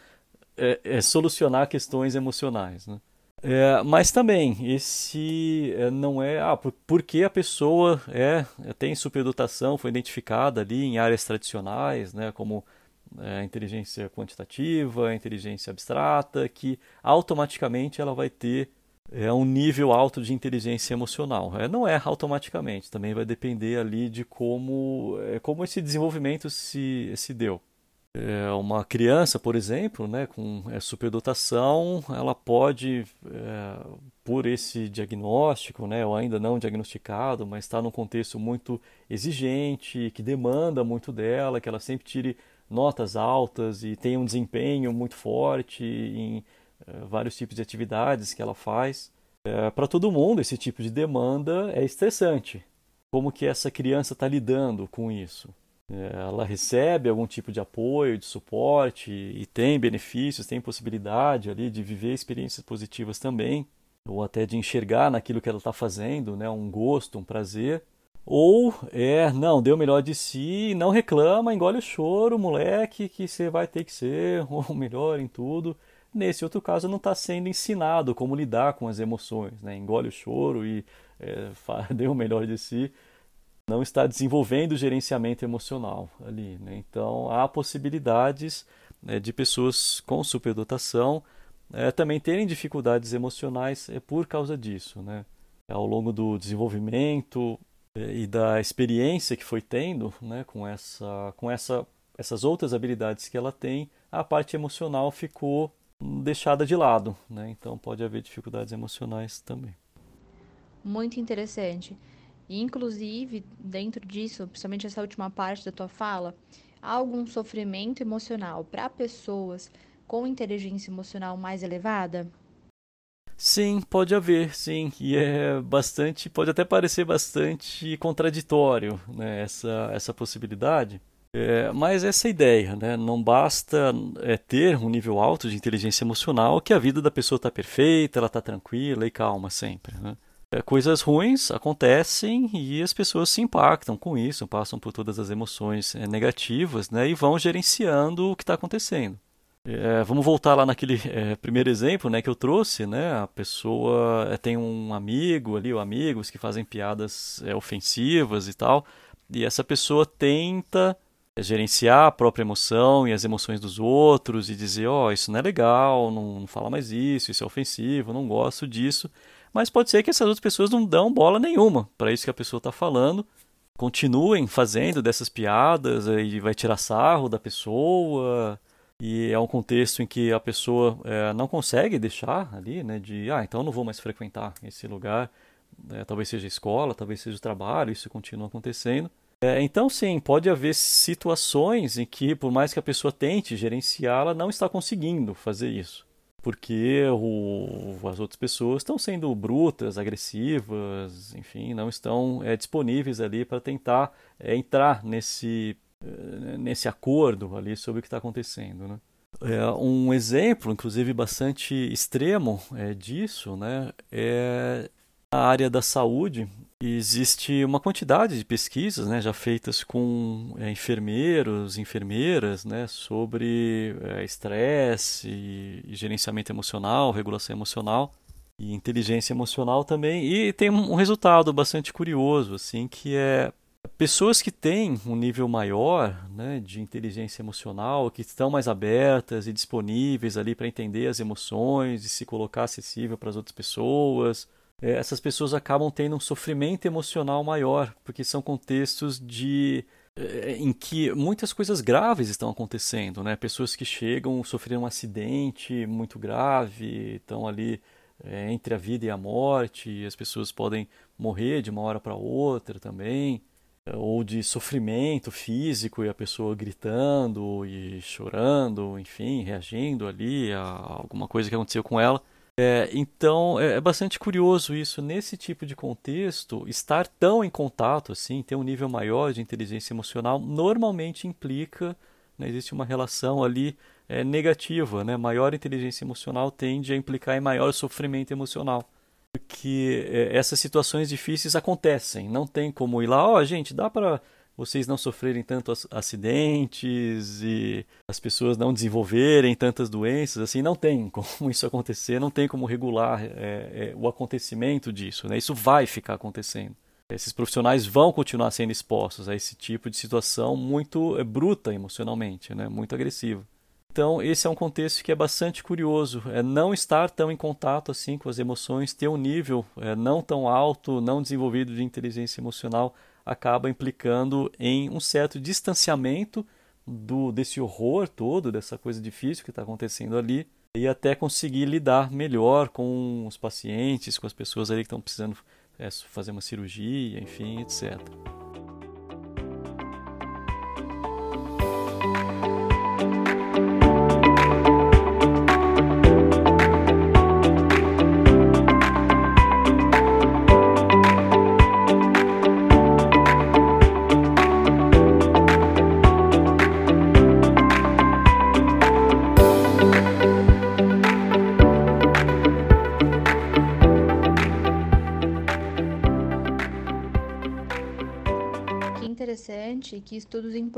é, é, solucionar questões emocionais. Né? É, mas também, esse é, não é. Ah, por, porque a pessoa é, tem superdotação, foi identificada ali em áreas tradicionais, né, como é, inteligência quantitativa, inteligência abstrata, que automaticamente ela vai ter é, um nível alto de inteligência emocional. É, não é automaticamente, também vai depender ali de como, é, como esse desenvolvimento se, se deu. É, uma criança, por exemplo, né, com é, superdotação, ela pode, é, por esse diagnóstico, né, ou ainda não diagnosticado, mas está num contexto muito exigente, que demanda muito dela, que ela sempre tire notas altas e tenha um desempenho muito forte em é, vários tipos de atividades que ela faz. É, Para todo mundo, esse tipo de demanda é estressante. Como que essa criança está lidando com isso? É, ela recebe algum tipo de apoio, de suporte e tem benefícios, tem possibilidade ali de viver experiências positivas também, ou até de enxergar naquilo que ela está fazendo, né, um gosto, um prazer. Ou é, não, deu o melhor de si, não reclama, engole o choro, moleque, que você vai ter que ser (laughs) o melhor em tudo. Nesse outro caso, não está sendo ensinado como lidar com as emoções, né? engole o choro e é, (laughs) dê o melhor de si não está desenvolvendo gerenciamento emocional ali. Né? Então, há possibilidades né, de pessoas com superdotação é, também terem dificuldades emocionais é, por causa disso. Né? Ao longo do desenvolvimento é, e da experiência que foi tendo né, com, essa, com essa, essas outras habilidades que ela tem, a parte emocional ficou deixada de lado. Né? Então, pode haver dificuldades emocionais também. Muito interessante. E, inclusive, dentro disso, principalmente essa última parte da tua fala, há algum sofrimento emocional para pessoas com inteligência emocional mais elevada? Sim, pode haver, sim, e é bastante, pode até parecer bastante contraditório, né, essa, essa possibilidade. É, mas essa ideia, né, não basta é, ter um nível alto de inteligência emocional que a vida da pessoa está perfeita, ela está tranquila e calma sempre. Né? É, coisas ruins acontecem e as pessoas se impactam com isso, passam por todas as emoções é, negativas né, e vão gerenciando o que está acontecendo. É, vamos voltar lá naquele é, primeiro exemplo né, que eu trouxe. Né, a pessoa é, tem um amigo ali, ou amigos que fazem piadas é, ofensivas e tal, e essa pessoa tenta gerenciar a própria emoção e as emoções dos outros e dizer: Ó, oh, isso não é legal, não, não fala mais isso, isso é ofensivo, não gosto disso. Mas pode ser que essas outras pessoas não dão bola nenhuma para isso que a pessoa está falando. Continuem fazendo dessas piadas e vai tirar sarro da pessoa. E é um contexto em que a pessoa é, não consegue deixar ali, né? De, ah, então eu não vou mais frequentar esse lugar. É, talvez seja a escola, talvez seja o trabalho, isso continua acontecendo. É, então, sim, pode haver situações em que, por mais que a pessoa tente gerenciá-la, não está conseguindo fazer isso porque o, as outras pessoas estão sendo brutas, agressivas, enfim, não estão é, disponíveis ali para tentar é, entrar nesse, é, nesse acordo ali sobre o que está acontecendo. Né? É, um exemplo, inclusive bastante extremo é, disso, né, é a área da saúde, existe uma quantidade de pesquisas né, já feitas com é, enfermeiros, enfermeiras, né, sobre é, estresse e, e, gerenciamento emocional, regulação emocional e inteligência emocional também. E tem um resultado bastante curioso, assim, que é pessoas que têm um nível maior né, de inteligência emocional, que estão mais abertas e disponíveis ali para entender as emoções e se colocar acessível para as outras pessoas essas pessoas acabam tendo um sofrimento emocional maior, porque são contextos de é, em que muitas coisas graves estão acontecendo, né? Pessoas que chegam sofreram um acidente muito grave, estão ali é, entre a vida e a morte, as pessoas podem morrer de uma hora para outra também, é, ou de sofrimento físico e a pessoa gritando e chorando, enfim, reagindo ali a alguma coisa que aconteceu com ela. É, então é, é, bastante curioso isso. Nesse tipo de contexto, estar tão em contato, assim, ter um nível maior de inteligência emocional, normalmente implica, né, existe uma relação ali é, negativa. Né? Maior inteligência emocional tende a implicar em maior sofrimento emocional. Porque é, essas situações difíceis acontecem. Não tem como ir lá, ó, oh, gente, dá para vocês não sofrerem tantos acidentes e as pessoas não desenvolverem tantas doenças, assim, não tem (laughs) como isso acontecer, não tem como regular é, é, o acontecimento disso, né? Isso vai ficar acontecendo. Esses profissionais vão continuar sendo expostos a esse tipo de situação muito é, bruta emocionalmente, né? Muito agressiva. Então, esse é um contexto que é bastante curioso. É não estar tão em contato assim com as emoções, ter um nível é, não tão alto, não desenvolvido de inteligência emocional acaba implicando em um certo distanciamento do desse horror todo, dessa coisa difícil que está acontecendo ali, e até conseguir lidar melhor com os pacientes, com as pessoas ali que estão precisando é, fazer uma cirurgia, enfim, etc.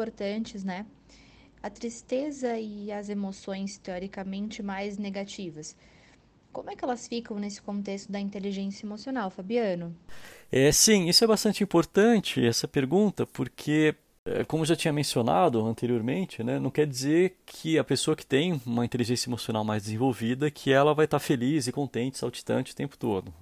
importantes, né? A tristeza e as emoções teoricamente mais negativas como é que elas ficam nesse contexto da inteligência emocional, Fabiano? É, sim, isso é bastante importante, essa pergunta, porque, é, como já tinha mencionado anteriormente, né, não quer dizer que a pessoa que tem uma inteligência emocional mais desenvolvida, que ela vai estar feliz e contente, saltitante o tempo todo.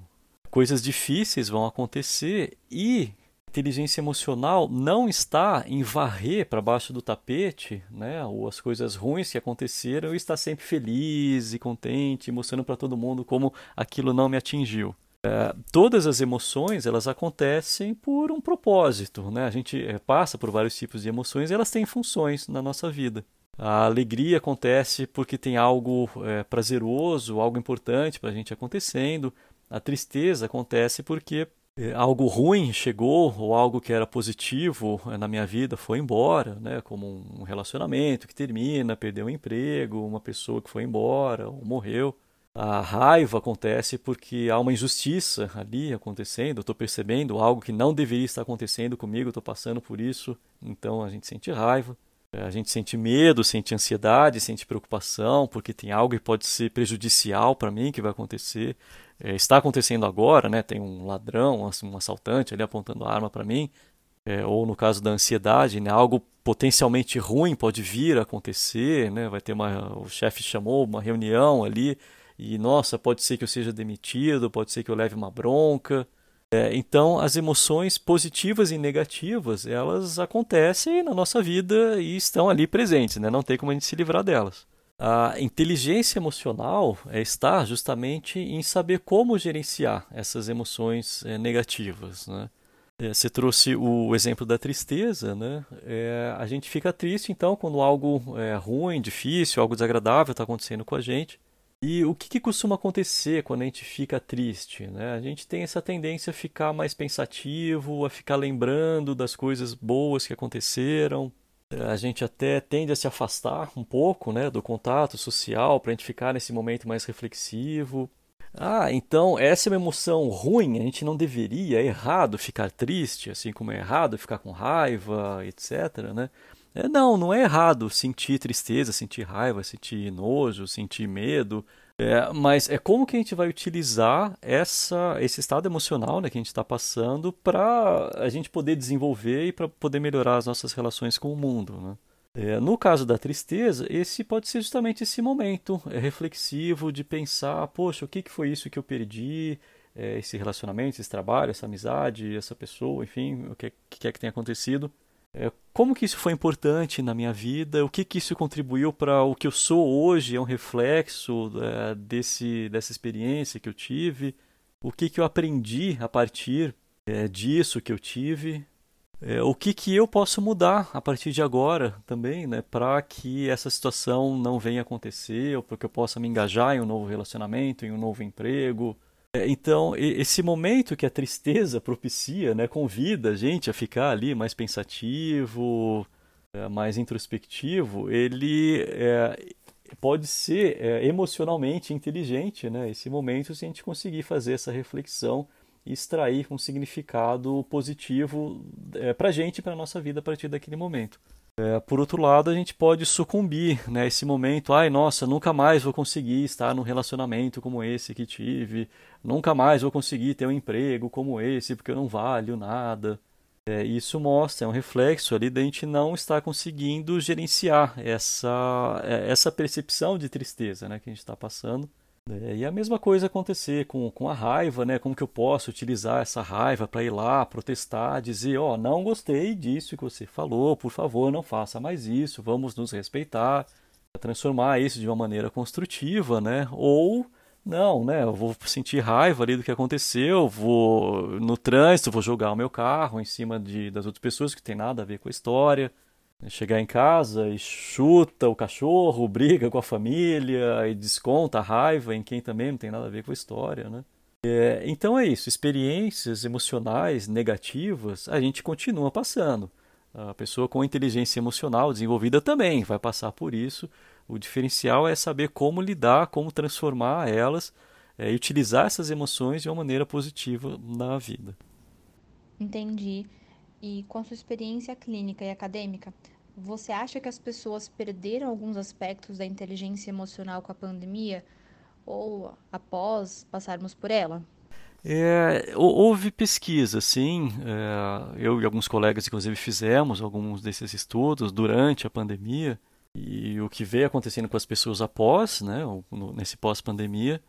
Coisas difíceis vão acontecer e inteligência emocional não está em varrer para baixo do tapete, né, ou as coisas ruins que aconteceram, e estar sempre feliz e contente, mostrando para todo mundo como aquilo não me atingiu. É, todas as emoções elas acontecem por um propósito, né? A gente é, passa por vários tipos de emoções e elas têm funções na nossa vida. A alegria acontece porque tem algo é, prazeroso, algo importante para a gente acontecendo. A tristeza acontece porque algo ruim chegou ou algo que era positivo é, na minha vida foi embora, né? Como um relacionamento que termina, perdeu um emprego, uma pessoa que foi embora ou morreu. A raiva acontece porque há uma injustiça ali acontecendo, estou percebendo algo que não deveria estar acontecendo comigo, estou passando por isso, então a gente sente raiva. É, a gente sente medo, sente ansiedade, sente preocupação, porque tem algo que pode ser prejudicial para mim que vai acontecer. É, está acontecendo agora, né? Tem um ladrão, um assaltante ali apontando a arma para mim. É, ou no caso da ansiedade, né? Algo potencialmente ruim pode vir a acontecer, né? Vai ter uma, o chefe chamou uma reunião ali e nossa, pode ser que eu seja demitido, pode ser que eu leve uma bronca. É, então, as emoções positivas e negativas, elas acontecem na nossa vida e estão ali presentes, né? não tem como a gente se livrar delas. A inteligência emocional é, está justamente em saber como gerenciar essas emoções é, negativas. Né? É, você trouxe o exemplo da tristeza, né? É, a gente fica triste então quando algo é, ruim, difícil, algo desagradável está acontecendo com a gente. E o que, que, costuma acontecer quando a gente fica triste? Né? A gente tem essa tendência a ficar mais pensativo, a ficar lembrando das coisas boas que aconteceram. A gente até tende a se afastar um pouco né, do contato social para a gente ficar nesse momento mais reflexivo. Ah, então essa é uma emoção ruim, a gente não deveria, é errado ficar triste, assim como é errado ficar com raiva, etc. Né? É, não, não é errado sentir tristeza, sentir raiva, sentir nojo, sentir medo. É, mas é como que a gente vai utilizar essa, esse estado emocional né, que a gente está passando para a gente poder desenvolver e para poder melhorar as nossas relações com o mundo. Né? É, no caso da tristeza, esse pode ser justamente esse momento é, reflexivo de pensar, poxa, o que, que foi isso que eu perdi? É, esse relacionamento, esse trabalho, essa amizade, essa pessoa, enfim, o que, que é que tem acontecido. É, como que isso foi importante na minha vida? O que que isso contribuiu para o que eu sou hoje? É um reflexo é, desse, dessa experiência que eu tive? O que que eu aprendi a partir é, disso que eu tive? É, o que que eu posso mudar a partir de agora também, né, para que essa situação não venha acontecer, ou para que eu possa me engajar em um novo relacionamento, em um novo emprego, então, esse momento que a tristeza propicia, né, convida a gente a ficar ali mais pensativo, é, mais introspectivo, ele é, pode ser é, emocionalmente inteligente, né, esse momento, se a gente conseguir fazer essa reflexão e extrair um significado positivo é, para a gente e para a nossa vida a partir daquele momento. É, por outro lado, a gente pode sucumbir né, momento, ai nossa, nunca mais vou conseguir estar num relacionamento como esse que tive, nunca mais vou conseguir ter um emprego como esse porque eu não valho nada. É, isso mostra, é um reflexo ali da gente não estar conseguindo gerenciar essa, é, essa percepção de tristeza né, que a gente está passando é, e a mesma coisa acontecer com, com a raiva, né? Como que eu posso utilizar essa raiva para ir lá protestar, dizer, ó, oh, não gostei disso que você falou, por favor, não faça mais isso, vamos nos respeitar, transformar isso de uma maneira construtiva, né? Ou não, né? Eu vou sentir raiva ali do que aconteceu, vou no trânsito, vou jogar o meu carro em cima de, das outras pessoas que tem nada a ver com a história. Chegar em casa e chuta o cachorro, briga com a família e desconta a raiva em quem também não tem nada a ver com a história, né? É, então é isso, experiências emocionais negativas a gente continua passando. A pessoa com inteligência emocional desenvolvida também vai passar por isso. O diferencial é saber como lidar, como transformar elas é, e utilizar essas emoções de uma maneira positiva na vida. Entendi. E com a sua experiência clínica e acadêmica, você acha que as pessoas perderam alguns aspectos da inteligência emocional com a pandemia? ou após passarmos por ela? É, houve pesquisa, sim. É, eu e alguns colegas, inclusive, fizemos alguns desses estudos durante a pandemia e o que veio acontecendo com as pessoas após, né, nesse pós-pandemia.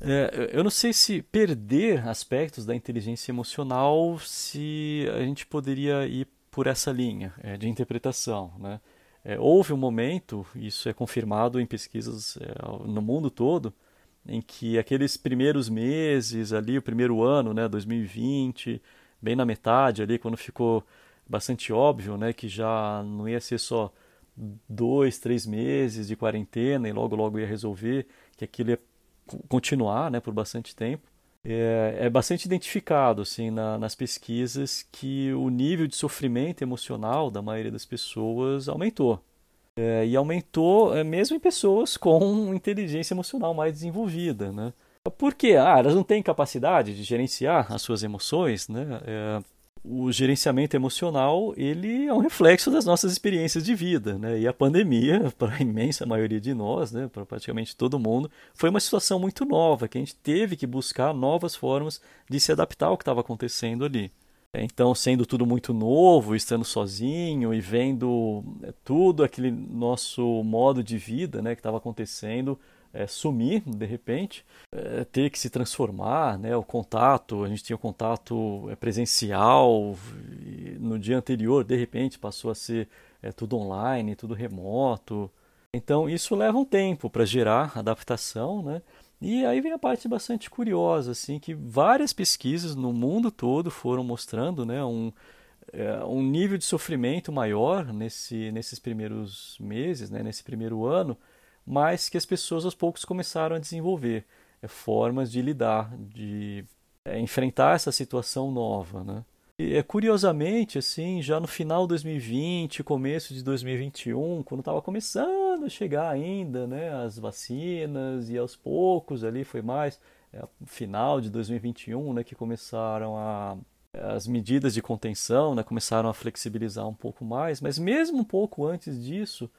É, eu não sei se perder aspectos da inteligência emocional, se a gente poderia ir por essa linha é, de interpretação, né? É, houve um momento, isso é confirmado em pesquisas é, no mundo todo, em que aqueles primeiros meses ali, o primeiro ano, né, 2020, bem na metade ali, quando ficou bastante óbvio, né, que já não ia ser só dois, três meses de quarentena e logo logo ia resolver, que aquilo ia continuar, né, por bastante tempo. É, é bastante identificado assim na, nas pesquisas que o nível de sofrimento emocional da maioria das pessoas aumentou. É, e aumentou é, mesmo em pessoas com inteligência emocional mais desenvolvida, né? Por quê? Ah, elas não têm capacidade de gerenciar as suas emoções, né? O gerenciamento emocional ele é um reflexo das nossas experiências de vida, né? E a pandemia, (laughs) para a imensa maioria de nós, né, para praticamente todo mundo, foi uma situação muito nova que a gente teve que buscar novas formas de se adaptar ao que estava acontecendo ali. Então, sendo tudo muito novo, estando sozinho e vendo é, tudo aquele nosso modo de vida, né, que estava acontecendo, é, sumir de repente, é, ter que se transformar, né? O contato, a gente tinha o contato é, presencial no dia anterior, de repente passou a ser é, tudo online, tudo remoto. Então isso leva um tempo para gerar adaptação, né? E aí vem a parte bastante curiosa, assim, que várias pesquisas no mundo todo foram mostrando, né, um, é, um nível de sofrimento maior nesse, nesses primeiros meses, né, nesse primeiro ano, mas que as pessoas aos poucos começaram a desenvolver é, formas de lidar, de é, enfrentar essa situação nova, né? E, é, curiosamente, assim, já no final de 2020, começo de 2021, quando estava começando a chegar ainda, né, as vacinas e aos poucos ali foi mais é, final de 2021, né, que começaram a as medidas de contenção, né, começaram a flexibilizar um pouco mais, mas mesmo um pouco antes disso,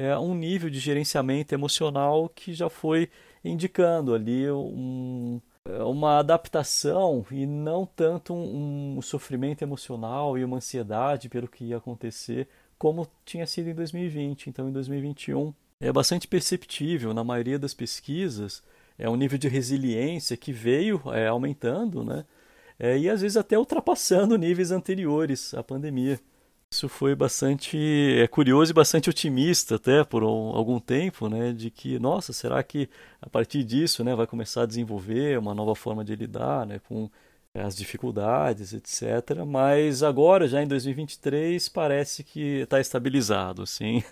é, um nível de gerenciamento emocional que já foi indicando ali um, uma adaptação e não tanto um, um, sofrimento emocional e uma ansiedade pelo que ia acontecer como tinha sido em 2020. Então, em 2021 é bastante perceptível na maioria das pesquisas é um nível de resiliência que veio é, aumentando, né? É, e às vezes até ultrapassando (laughs) níveis anteriores à pandemia. Isso foi bastante é curioso e bastante otimista até por um, algum tempo, né, de que, nossa, será que a partir disso, né, vai começar a desenvolver uma nova forma de lidar, né, com é, as dificuldades, etc. Mas agora, já em 2023, parece que está estabilizado, assim.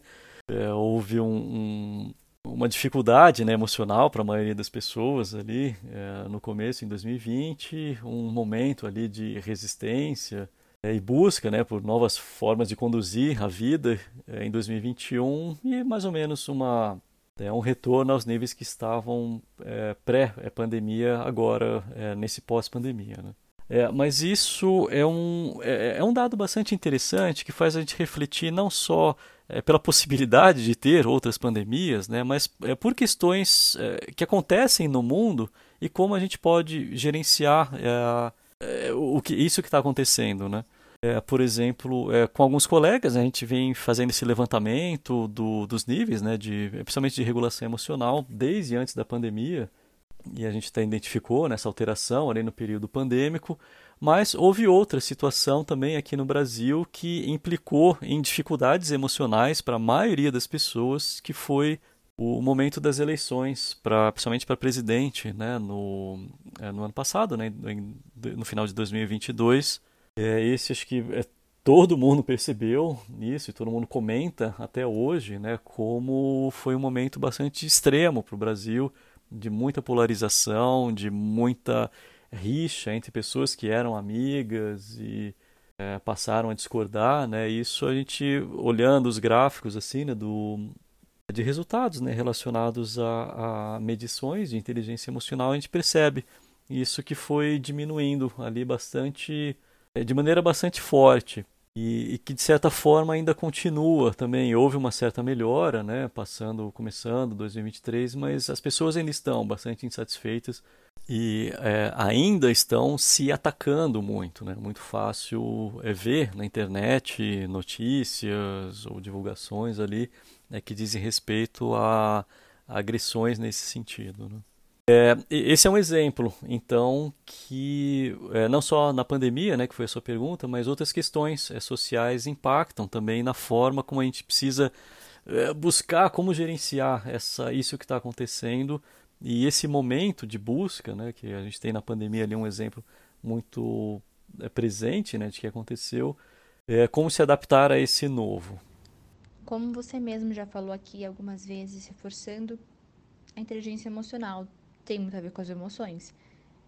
(laughs) é, houve um, um, uma dificuldade né, emocional para a maioria das pessoas ali é, no começo, em 2020, um momento ali de resistência, e busca né, por novas formas de conduzir a vida é, em 2021 e mais ou menos uma, é, um retorno aos níveis que estavam é, pré-pandemia, agora é, nesse pós-pandemia. Né? É, mas isso é um, é, é, um dado bastante interessante que faz a gente refletir não só é, pela possibilidade de ter outras pandemias, né, mas é, por questões é, que acontecem no mundo e como a gente pode gerenciar o que, isso que está acontecendo. Né? É, por exemplo, é, com alguns colegas, a gente vem fazendo esse levantamento do, dos níveis, né, de, principalmente de regulação emocional, desde antes da pandemia, e a gente até identificou nessa alteração ali no período pandêmico, mas houve outra situação também aqui no Brasil que implicou em dificuldades emocionais para a maioria das pessoas, que foi o momento das eleições, pra, principalmente para presidente, né, no, é, no ano passado, né, no final de 2022, é, esse acho que é, todo mundo percebeu isso e todo mundo comenta até hoje, né, como foi um momento bastante extremo para o Brasil, de muita polarização, de muita rixa entre pessoas que eram amigas e é, passaram a discordar, né? Isso a gente olhando os gráficos assim, né, do de resultados, né, relacionados a, a medições de inteligência emocional, a gente percebe isso que foi diminuindo ali bastante é, de maneira bastante forte. e, e, que de certa forma ainda continua também. Houve uma certa melhora, né, passando, começando 2023, mas as pessoas ainda estão bastante insatisfeitas e é, ainda estão se atacando muito, né? Muito fácil é ver na internet notícias ou divulgações ali né, que dizem respeito a, agressões nesse sentido. Né? É, esse é um exemplo, então, que é, não só na pandemia, né, que foi a sua pergunta, mas outras questões é, sociais impactam também na forma como a gente precisa é, buscar como gerenciar essa, isso que está acontecendo e esse momento de busca, né, que a gente tem na pandemia ali um exemplo muito é, presente né, de que aconteceu, é como se adaptar a esse novo. Como você mesmo já falou aqui algumas vezes, reforçando a inteligência emocional tem muito a ver com as emoções.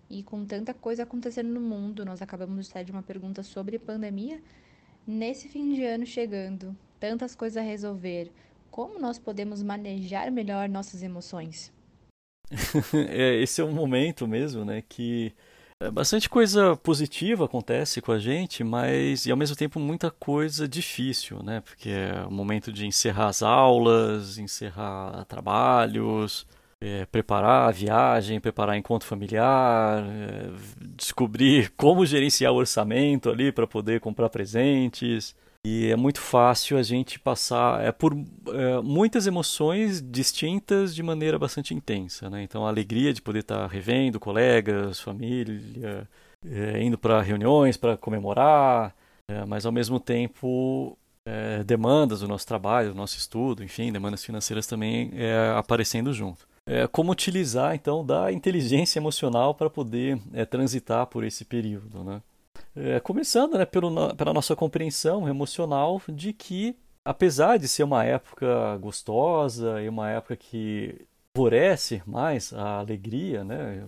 E com tanta coisa acontecendo no mundo, nós acabamos de sair de uma pergunta sobre pandemia. Nesse fim de ano chegando, tantas coisas a resolver, como nós podemos manejar melhor nossas emoções? (laughs) é, esse é um momento mesmo, né, que bastante coisa positiva acontece com a gente, mas e ao mesmo tempo muita coisa difícil, né? Porque é o momento de encerrar as aulas, encerrar trabalhos, é, preparar a viagem, preparar encontro familiar, é, descobrir (laughs) como gerenciar o orçamento ali para poder comprar presentes. E é muito fácil a gente passar é, por é, muitas emoções distintas de maneira bastante intensa. Né? Então, a alegria de poder estar revendo colegas, família, é, indo para reuniões para comemorar, é, mas ao mesmo tempo é, demandas do nosso trabalho, do nosso estudo, enfim, demandas financeiras também é, aparecendo junto como utilizar então da inteligência emocional para poder transitar por esse período, né? É, começando né, pelo, pela nossa compreensão emocional de que, apesar de ser uma época gostosa e uma época que favorece mais a alegria, né,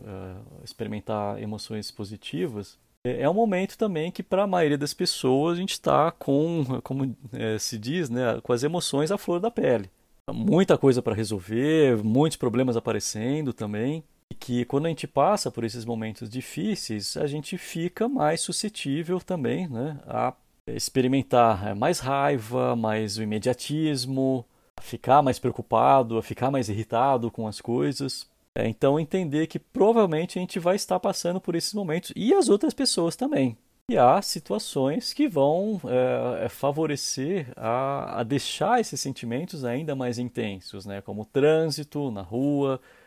experimentar emoções positivas, é, é um momento também que para a maioria das pessoas a gente está com, como é, se diz, né, com as emoções à flor da pele muita coisa para resolver, muitos problemas aparecendo também. Que quando a gente passa por esses momentos difíceis, a gente fica mais suscetível também né, a experimentar mais raiva, mais o imediatismo, a ficar mais preocupado, a ficar mais irritado com as coisas. É, então entender que provavelmente a gente vai estar passando por esses momentos e as outras pessoas também. E há situações que vão é, favorecer a, a, deixar esses sentimentos ainda mais intensos, né? como o trânsito na rua, é,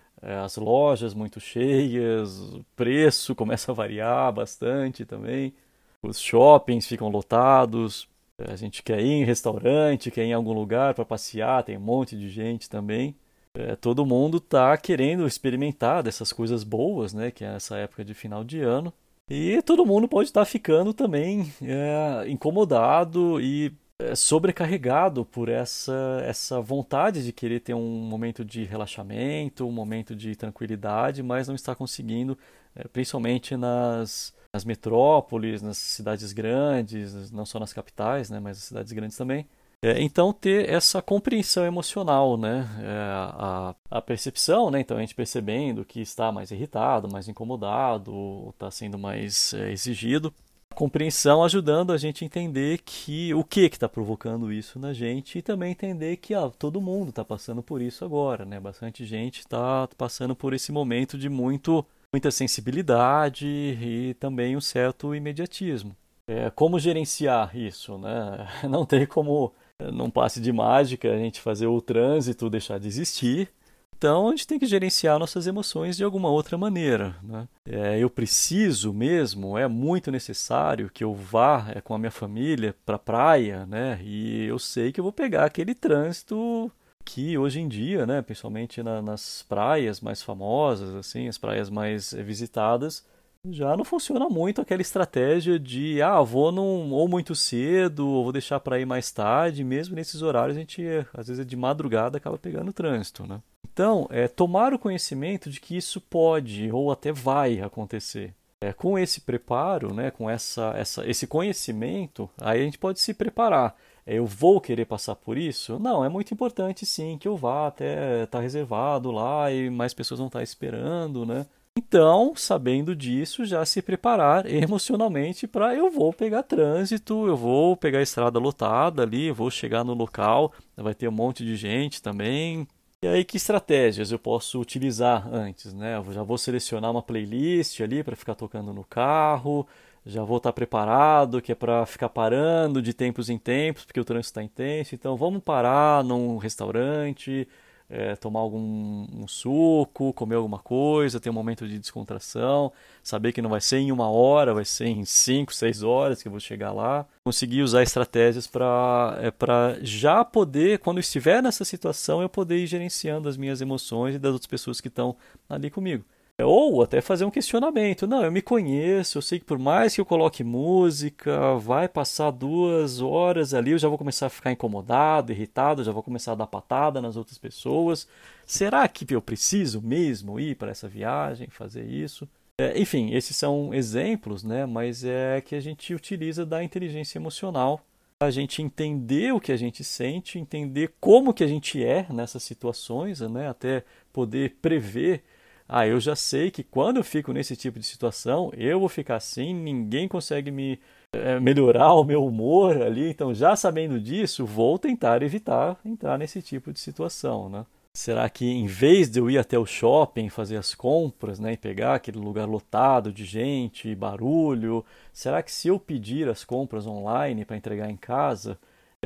as lojas muito cheias, o preço (laughs) começa a variar bastante também, os shoppings ficam lotados, a gente quer ir em restaurante, quer ir em algum lugar para passear, tem um monte de gente também. É, todo mundo está querendo experimentar dessas coisas boas, né? que é essa época de final de ano. E todo mundo pode estar ficando também é, incomodado e é, sobrecarregado por essa, essa vontade de querer ter um momento de relaxamento, um momento de tranquilidade, mas não está conseguindo, é, principalmente nas, nas metrópoles, nas cidades grandes, não só nas capitais, né, mas nas cidades grandes também. É, então ter essa compreensão emocional, né? É, a, a percepção, né? Então a gente percebendo que está mais irritado, mais incomodado, está sendo mais é, exigido. Compreensão ajudando a gente a entender que o que está provocando isso na gente e também entender que ah, todo mundo está passando por isso agora, né? Bastante gente está passando por esse momento de muito, muita sensibilidade e também um certo imediatismo. É, como gerenciar isso, né? (laughs) Não tem como num passe de mágica, a gente fazer o trânsito deixar de existir. Então a gente tem que gerenciar nossas emoções de alguma outra maneira. Né? É, eu preciso mesmo, é muito necessário que eu vá é, com a minha família para a praia, né? E eu sei que eu vou pegar aquele trânsito que hoje em dia, né, principalmente na, nas praias mais famosas, assim, as praias mais é, visitadas, já não funciona muito aquela estratégia de, ah, vou num, ou muito cedo, ou vou deixar para ir mais tarde, mesmo nesses horários a gente, às vezes, de madrugada acaba pegando trânsito, né? Então, é tomar o conhecimento de que isso pode ou até vai acontecer. É, com esse preparo, né, com essa, essa, esse conhecimento, aí a gente pode se preparar. É, eu vou querer passar por isso? Não, é muito importante sim que eu vá até estar tá reservado lá e mais pessoas vão estar tá esperando, né? Então, sabendo disso, já se preparar emocionalmente para eu vou pegar trânsito, eu vou pegar a estrada lotada ali, vou chegar no local, vai ter um monte de gente também. E aí que estratégias eu posso utilizar antes, né? Eu já vou selecionar uma playlist ali para ficar tocando no carro, já vou estar preparado, que é para ficar parando de tempos em tempos, porque o trânsito está intenso. Então, vamos parar num restaurante, é, tomar algum um suco, comer alguma coisa, ter um momento de descontração, saber que não vai ser em uma hora, vai ser em cinco, seis horas que eu vou chegar lá. Conseguir usar estratégias para é, para já poder, quando estiver nessa situação, eu poder ir gerenciando as minhas emoções e das outras pessoas que estão ali comigo. Ou até fazer um questionamento. Não, eu me conheço, eu sei que por mais que eu coloque música, vai passar duas horas ali, eu já vou começar a ficar incomodado, irritado, já vou começar a dar patada nas outras pessoas. Será que eu preciso mesmo ir para essa viagem, fazer isso? É, enfim, esses são exemplos, né? Mas é que a gente utiliza da inteligência emocional a gente entender o que a gente sente, entender como que a gente é nessas situações, né? Até poder prever ah, eu já sei que quando eu fico nesse tipo de situação, eu vou ficar assim, ninguém consegue me é, melhorar o meu humor ali. Então, já sabendo disso, vou tentar evitar entrar nesse tipo de situação, né? Será que em vez de eu ir até o shopping fazer as compras, né, e pegar aquele lugar lotado de gente, barulho, será que se eu pedir as compras online para entregar em casa,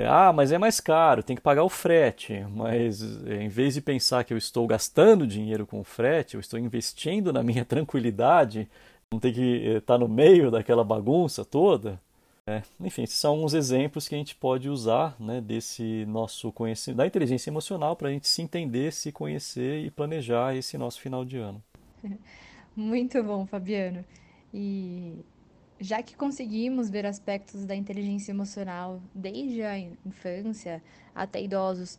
ah, mas é mais caro, tem que pagar o frete. Mas eh, em vez de pensar que eu estou gastando dinheiro com o frete, eu estou investindo na minha (laughs) tranquilidade, não ter que estar eh, no meio daquela bagunça toda. É, enfim, esses são alguns exemplos que a gente pode usar né, desse nosso conhecimento, da inteligência emocional, para a gente se entender, se conhecer e planejar esse nosso final de ano. (laughs) Muito bom, Fabiano. E já que conseguimos ver aspectos da inteligência emocional desde a infância até idosos,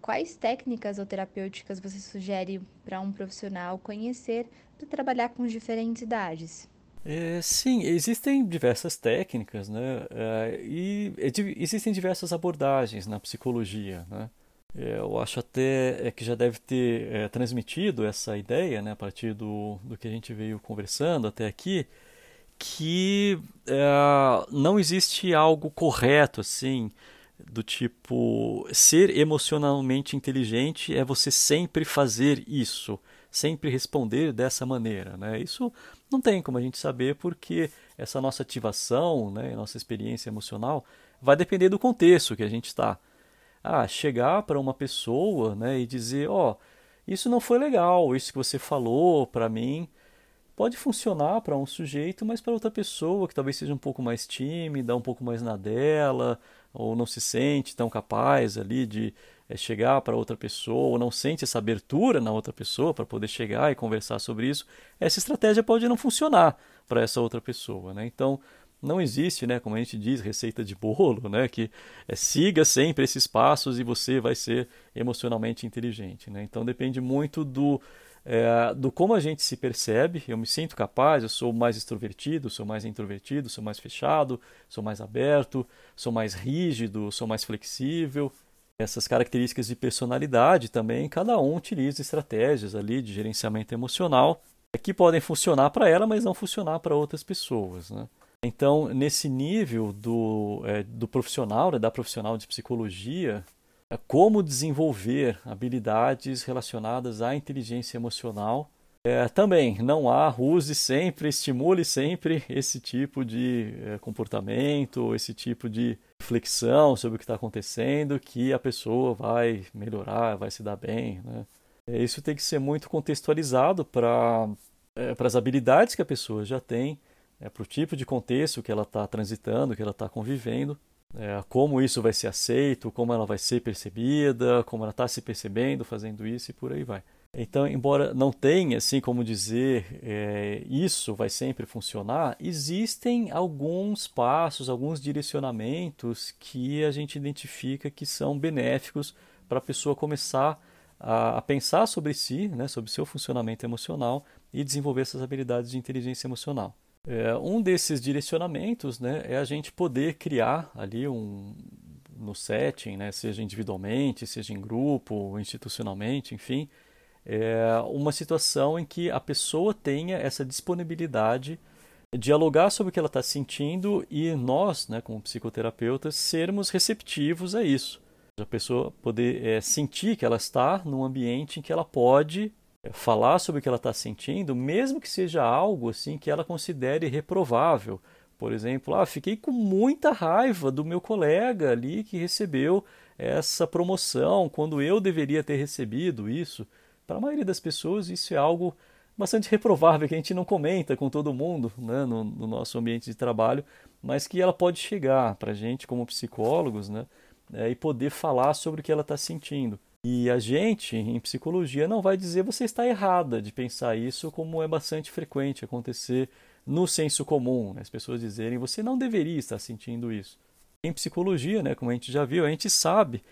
quais técnicas ou terapêuticas você sugere para um profissional conhecer para trabalhar com diferentes idades? É, sim, existem diversas técnicas, né? É, e existem diversas abordagens na psicologia, né? É, eu acho até é, que já deve ter é, transmitido essa ideia, né, a partir do, do que a gente veio conversando até aqui, que é, não existe algo correto assim do tipo ser emocionalmente inteligente é você sempre fazer isso, sempre responder dessa maneira, né? Isso não tem como a gente saber porque essa nossa ativação, né, nossa experiência emocional vai depender do contexto que a gente está. Ah, chegar para uma pessoa, né, e dizer, ó, oh, isso não foi legal, isso que você falou para mim pode funcionar para um sujeito, mas para outra pessoa que talvez seja um pouco mais tímida, um pouco mais na dela, ou não se sente tão capaz ali de é, chegar para outra pessoa, ou não sente essa abertura na outra pessoa para poder chegar e conversar sobre isso, essa estratégia pode não funcionar para essa outra pessoa. Né? Então, não existe, né, como a gente diz, receita de bolo, né, que é, siga sempre esses passos e você vai ser emocionalmente inteligente. Né? Então, depende muito do é, do como a gente se percebe. Eu me sinto capaz, eu sou mais extrovertido, sou mais introvertido, sou mais fechado, sou mais aberto, sou mais rígido, sou mais flexível. Essas características de personalidade também, cada um utiliza estratégias ali de gerenciamento emocional que podem funcionar para ela, mas não funcionar para outras pessoas. Né? Então, nesse nível do, é, do profissional, né, da profissional de psicologia, é como desenvolver habilidades relacionadas à inteligência emocional. É, também não há, use sempre, estimule sempre esse tipo de é, comportamento, esse tipo de reflexão sobre o que está acontecendo, que a pessoa vai melhorar, vai se dar bem. Né? É, isso tem que ser muito contextualizado para é, as habilidades que a pessoa já tem, é, para o tipo de contexto que ela está transitando, que ela está convivendo é, como isso vai ser aceito, como ela vai ser percebida, como ela está se percebendo fazendo isso e por aí vai. Então, embora não tenha assim como dizer é, isso vai sempre funcionar, existem alguns passos, alguns direcionamentos que a gente identifica que são benéficos para a pessoa começar a, a, pensar sobre si, né, sobre seu funcionamento emocional e desenvolver essas habilidades de inteligência emocional. É, um desses direcionamentos né, é a gente poder criar ali um, no setting, né, seja individualmente, seja em grupo, institucionalmente, enfim, é uma situação em que a pessoa tenha essa disponibilidade de dialogar sobre o que ela está sentindo e nós, né, como psicoterapeutas, sermos receptivos a isso. A pessoa poder é, sentir que ela está num ambiente em que ela pode falar sobre o que ela está sentindo, mesmo que seja algo assim que ela considere reprovável. Por exemplo, ah, fiquei com muita raiva do meu colega ali que recebeu essa promoção quando eu deveria ter recebido isso. Para a maioria das pessoas, isso é algo bastante reprovável que a gente não comenta com todo mundo né, no, no nosso ambiente de trabalho, mas que ela pode chegar para a gente como psicólogos né, é, e poder falar sobre o que ela está sentindo. E a gente, em psicologia, não vai dizer você está errada de pensar isso, como é bastante frequente acontecer no senso comum, né? as pessoas dizerem você não deveria estar sentindo isso. Em psicologia, né, como a gente já viu, a gente sabe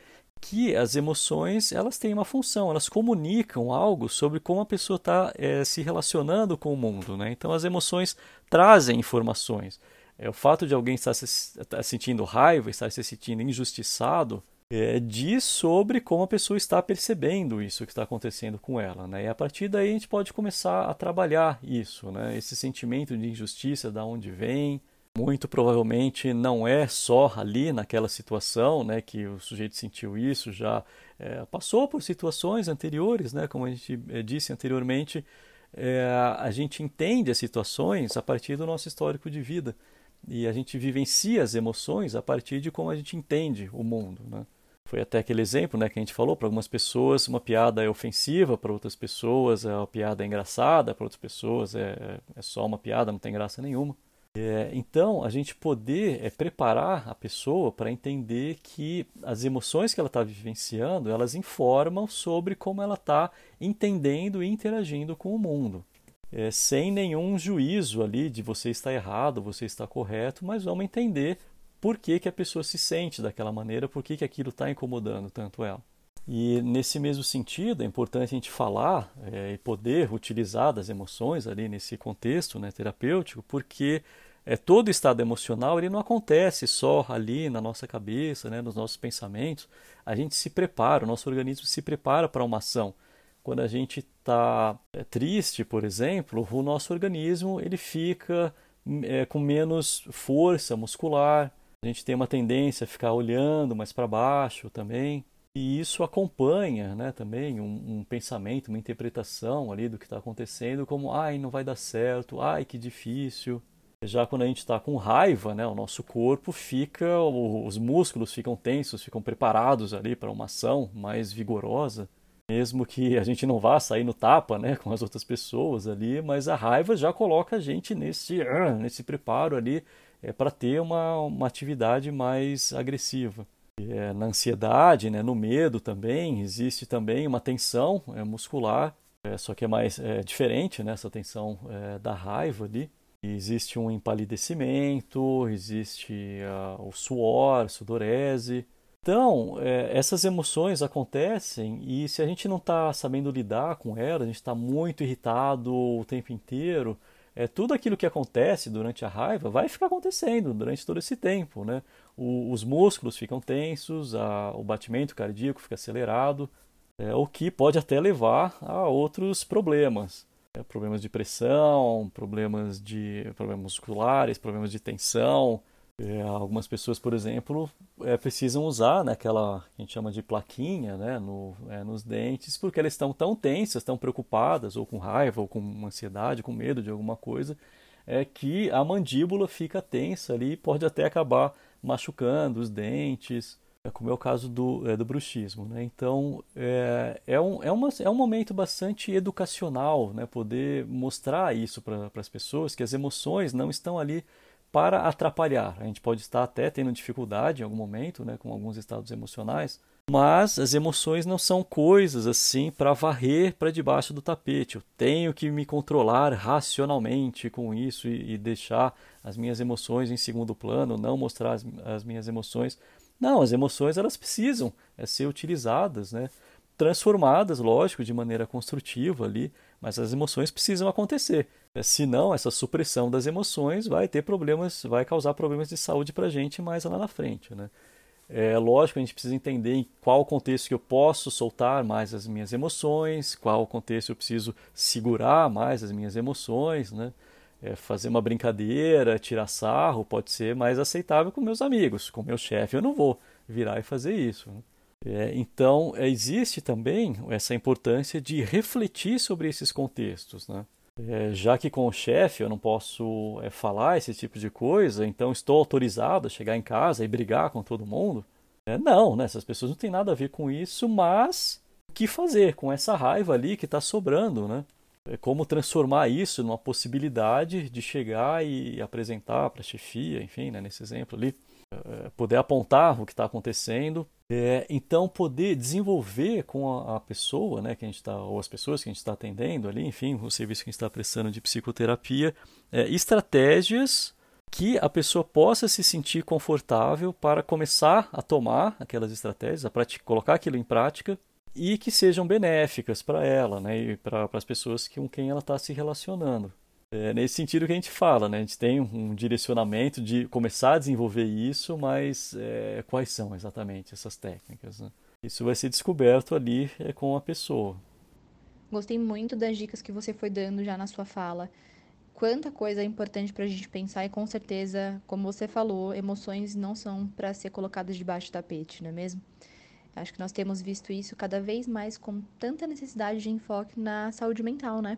que as emoções elas têm uma função, elas comunicam algo sobre como a pessoa está é, se relacionando com o mundo. Né? Então as emoções trazem informações. É, o fato de alguém estar, se, estar sentindo raiva, estar se sentindo injustiçado, é, diz sobre como a pessoa está percebendo isso que está acontecendo com ela. Né? E a partir daí a gente pode começar a trabalhar isso, né? esse sentimento de injustiça, da onde vem. Muito provavelmente não é só ali naquela situação né, que o sujeito sentiu isso, já é, passou por situações anteriores, né, como a gente é, disse anteriormente, é, a gente entende as situações a partir do nosso histórico de vida e a gente vivencia as emoções a partir de como a gente entende o mundo. Né? Foi até aquele exemplo né, que a gente falou, para algumas pessoas uma piada é ofensiva, para outras pessoas a piada é engraçada, para outras pessoas é, é só uma piada, não tem graça nenhuma. É, então, a gente poder é, preparar a pessoa para entender que as emoções que ela está vivenciando, elas informam sobre como ela está entendendo e interagindo com o mundo. É, sem nenhum juízo ali de você está errado, você está correto, mas vamos entender por que, que a pessoa se sente daquela maneira, por que, que aquilo está incomodando tanto ela. E nesse mesmo sentido, é importante a gente falar é, e poder utilizar das emoções ali nesse contexto né, terapêutico, porque é, todo estado emocional ele não acontece só ali na nossa cabeça, né, nos nossos pensamentos. A gente se prepara, o nosso organismo se prepara para uma ação. Quando a gente está é, triste, por exemplo, o nosso organismo ele fica é, com menos força muscular, a gente tem uma tendência a ficar olhando mais para baixo também. E isso acompanha né, também um, um, pensamento, uma interpretação ali do que está acontecendo, como ai, não vai dar certo, ai, que difícil. Já quando a gente está com raiva, né, o nosso corpo fica, os músculos ficam tensos, ficam preparados ali para uma ação mais vigorosa. Mesmo que a gente não vá sair no tapa né, com as outras pessoas ali, mas a raiva já coloca a gente nesse, nesse preparo ali é, para ter uma, uma atividade mais agressiva. É, na ansiedade, né, no medo também, existe também uma tensão é, muscular, é, só que é mais é, diferente né, essa tensão é, da raiva ali. existe um empalidecimento, existe uh, o suor, sudorese. Então, essas emoções acontecem e se a gente não está sabendo lidar com elas, a gente está muito irritado o tempo inteiro, é, tudo aquilo que acontece durante a raiva vai ficar acontecendo durante todo esse tempo. Né? O, os músculos ficam tensos, a, o batimento cardíaco fica acelerado, é, o que pode até levar a outros problemas. É, problemas de pressão, problemas, de, problemas musculares, problemas de tensão, é, algumas pessoas, por exemplo, é, precisam usar né, aquela que a gente chama de plaquinha né, no, é, nos dentes, porque elas estão tão tensas, tão preocupadas, ou com raiva, ou com ansiedade, com medo de alguma coisa, é que a mandíbula fica tensa ali e pode até acabar machucando os dentes, é, como é o caso do, é, do bruxismo. Né? Então, é, é, um, é, uma, é um momento bastante educacional né? poder mostrar isso para as pessoas, que as emoções não estão ali para atrapalhar. A gente pode estar até tendo dificuldade em algum momento, né, com alguns estados emocionais, mas as emoções não são coisas assim para varrer para debaixo do tapete. Eu tenho que me controlar racionalmente com isso e, e deixar as minhas emoções em segundo plano, não mostrar as, as minhas emoções. Não, as emoções elas precisam é, ser utilizadas, né? transformadas, lógico, de maneira construtiva ali, mas as emoções precisam acontecer. Senão, essa supressão das emoções vai ter problemas, vai causar problemas de saúde para a gente mais lá na frente. Né? É lógico, a gente precisa entender em qual contexto que eu posso soltar mais as minhas emoções, qual contexto eu preciso segurar mais as minhas emoções, né? É, fazer uma brincadeira, tirar sarro, pode ser mais aceitável com meus amigos. Com meu chefe, eu não vou virar e fazer isso. Né? É, então, existe também essa importância de refletir sobre esses contextos. Né? É, já que com o chefe eu não posso é, falar esse tipo de coisa, então estou autorizado a chegar em casa e brigar com todo mundo? É, não, né? essas pessoas não têm nada a ver com isso, mas o que fazer com essa raiva ali que está sobrando? Né? É como transformar isso numa possibilidade de chegar e apresentar para a chefia, enfim, né, nesse exemplo ali, é, poder apontar o que está acontecendo é, então, poder desenvolver com a, a, pessoa, né, que a gente tá, ou as pessoas que a gente está atendendo ali, enfim, o serviço que a gente está prestando de psicoterapia, é, estratégias que a pessoa possa se sentir confortável para começar a tomar aquelas estratégias, a colocar aquilo em prática e que sejam benéficas para ela né, e para as pessoas com quem ela está se relacionando. É nesse sentido que a gente fala, né? A gente tem um direcionamento de começar a desenvolver isso, mas é, quais são exatamente essas técnicas? Né? Isso vai ser descoberto ali é, com a pessoa. Gostei muito das dicas que você foi dando já na sua fala. Quanta coisa é importante para a gente pensar e com certeza, como você falou, emoções não são para ser colocadas debaixo do tapete, não é mesmo? Acho que nós temos visto isso cada vez mais com tanta necessidade de enfoque na saúde mental, né?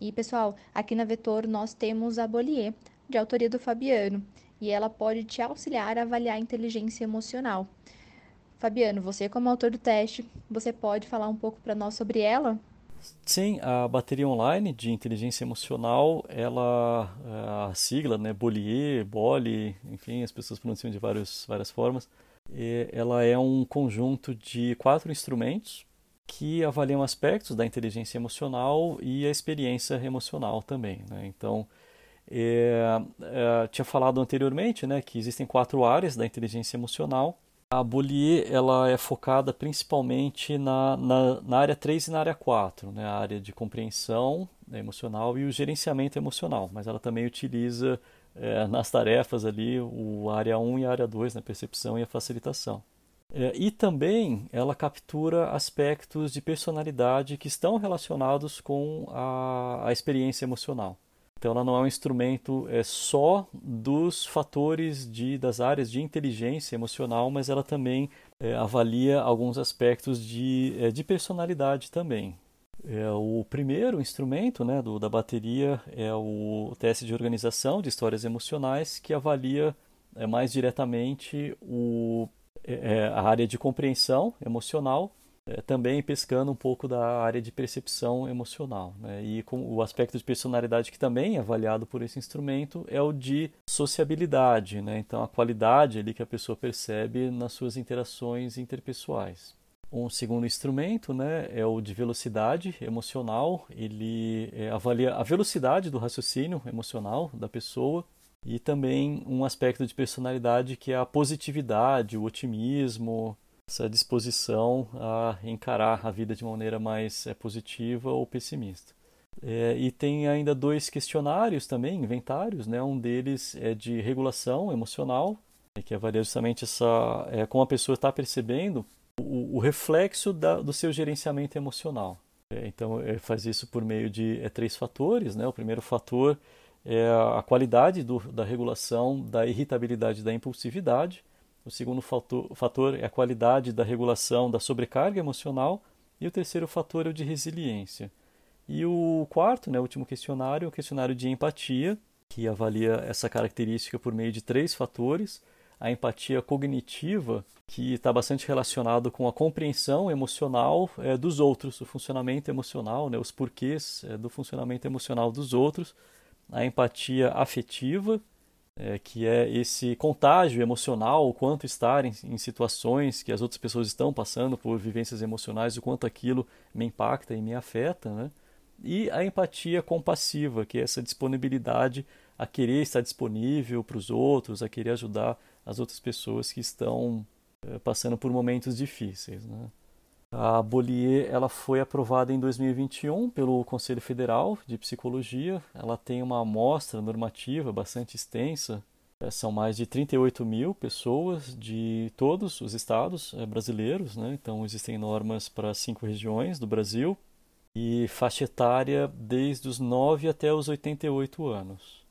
E, pessoal, aqui na Vetor nós temos a Bolier, de autoria do Fabiano, e ela pode te auxiliar a avaliar a inteligência emocional. Fabiano, você como autor do teste, você pode falar um pouco para nós sobre ela? Sim, a bateria online de inteligência emocional, ela, a sigla, né, Bolier, Boli, enfim, as pessoas pronunciam de vários, várias formas, ela é um conjunto de quatro instrumentos que avaliam aspectos da inteligência emocional e a experiência emocional também. Né? Então, é, é, tinha falado anteriormente né, que existem quatro áreas da inteligência emocional. A Bollier ela é focada principalmente na, na, na área 3 e na área 4, né, a área de compreensão emocional e o gerenciamento emocional, mas ela também utiliza é, nas tarefas ali o área 1 e a área 2, né, percepção e a facilitação. É, e também ela captura aspectos de personalidade que estão relacionados com a, a experiência emocional. Então ela não é um instrumento é, só dos fatores de, das áreas de inteligência emocional, mas ela também é, avalia alguns aspectos de, é, de personalidade também. É, o primeiro instrumento né, do, da bateria é o teste de organização de histórias emocionais, que avalia é, mais diretamente o é, é, a área de compreensão emocional, é, também pescando um pouco da área de percepção emocional. Né? E com o aspecto de personalidade que também é avaliado por esse instrumento é o de sociabilidade, né? então a qualidade ali que a pessoa percebe nas suas interações interpessoais. Um segundo instrumento né, é o de velocidade emocional. Ele é, avalia a velocidade do raciocínio emocional da pessoa e também um aspecto de personalidade que é a positividade, o otimismo, essa disposição a encarar a vida de maneira mais é, positiva ou pessimista. É, e tem ainda dois questionários também, inventários, né? Um deles é de regulação emocional, né, que avalia justamente essa, é, como a pessoa está percebendo o, o reflexo da, do seu gerenciamento emocional. É, então, é, faz isso por meio de três fatores, né? O primeiro fator é a qualidade do, da regulação da irritabilidade da impulsividade. O segundo fator, fator é a qualidade da regulação da sobrecarga emocional. E o terceiro fator é o de resiliência. E o quarto, né, último questionário, é o questionário de empatia, que avalia essa característica por meio de três fatores. A empatia cognitiva, que está bastante relacionado com a compreensão emocional é, dos outros, o funcionamento emocional, né, os porquês é, do funcionamento emocional dos outros a empatia afetiva, é, que é esse contágio emocional, o quanto estar em, em, situações que as outras pessoas estão passando por vivências emocionais, o quanto aquilo me impacta e me afeta, né? E a empatia compassiva, que é essa disponibilidade a querer estar disponível para os outros, a querer ajudar as outras pessoas que estão é, passando por momentos difíceis, né? A Bollier ela foi aprovada em 2021 pelo Conselho Federal de Psicologia. Ela tem uma amostra normativa bastante extensa É, são mais de 38 mil pessoas de todos os estados é, brasileiros, né? então existem normas para cinco regiões do Brasil e faixa etária desde os 9 até os 88 anos.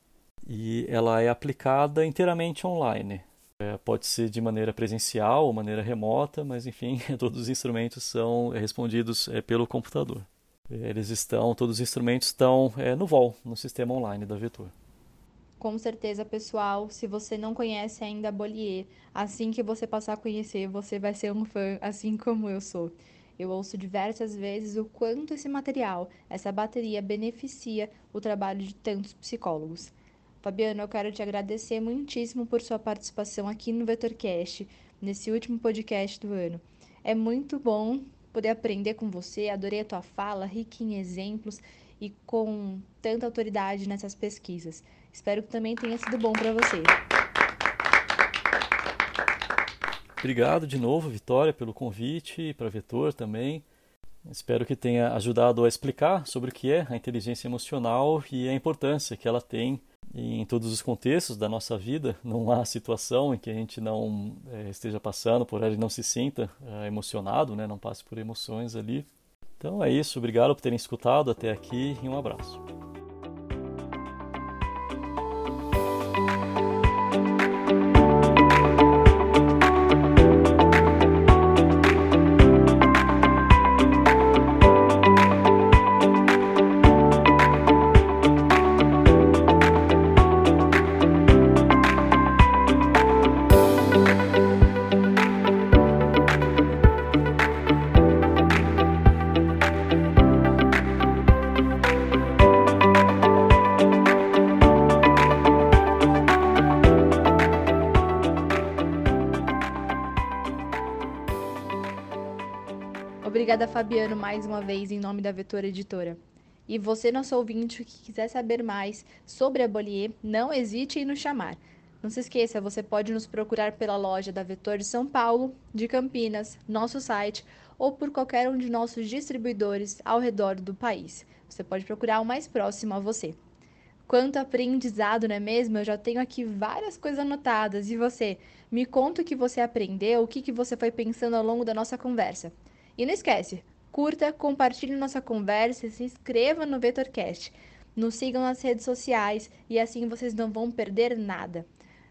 E ela é aplicada inteiramente online. É, pode ser de maneira presencial ou maneira remota, mas enfim, (laughs) todos os instrumentos são respondidos é, pelo computador. Eles estão, todos os instrumentos estão é, no VOL, no sistema online da Vetor. Com certeza, pessoal, se você não conhece ainda a Bollier, assim que você passar a conhecer, você vai ser um fã, assim como eu sou. Eu ouço diversas vezes o quanto esse material, essa bateria, beneficia o trabalho de tantos psicólogos. Fabiano, eu quero te agradecer muitíssimo por sua participação aqui no VetorCast, nesse último podcast do ano. É muito bom poder aprender com você, adorei a tua fala, rica em exemplos e com tanta autoridade nessas pesquisas. Espero que também tenha sido bom para você. Obrigado de novo, Vitória, pelo convite e para Vetor também. Espero que tenha ajudado a explicar sobre o que é a inteligência emocional e a importância que ela tem em todos os contextos da nossa vida. Não há situação em que a gente não é, esteja passando por ela e não se sinta é, emocionado, né? não passe por emoções ali. Então é isso, obrigado por terem escutado até aqui e um abraço. Mais uma vez em nome da Vetor Editora. E você, nosso ouvinte, que quiser saber mais sobre a Bollier, não hesite em nos chamar. Não se esqueça, você pode nos procurar pela loja da Vetor de São Paulo, de Campinas, nosso site ou por qualquer um de nossos distribuidores ao redor do país. Você pode procurar o mais próximo a você. Quanto aprendizado, não é mesmo? Eu já tenho aqui várias coisas anotadas. E você? Me conta o que você aprendeu, o que, que você foi pensando ao longo da nossa conversa. E não esquece, curta, compartilhe nossa conversa e se inscreva no VetorCast. Nos sigam nas redes sociais e assim vocês não vão perder nada.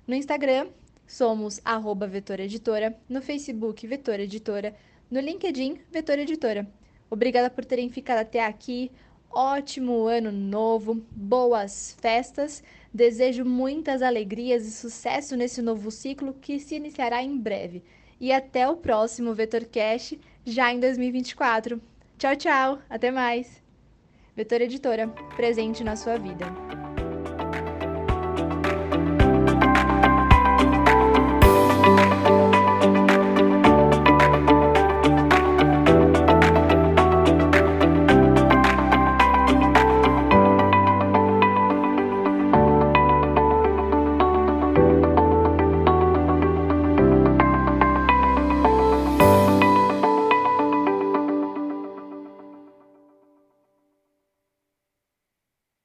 No Instagram, somos arroba Vetor Editora, no Facebook Vetor Editora, no LinkedIn Vetor Editora. Obrigada por terem ficado até aqui. Ótimo ano novo, boas festas. Desejo muitas alegrias e sucesso nesse novo ciclo que se iniciará em breve. E até o próximo VetorCast já em 2024. Tchau, tchau. Até mais. Vetor Editora, presente na sua vida.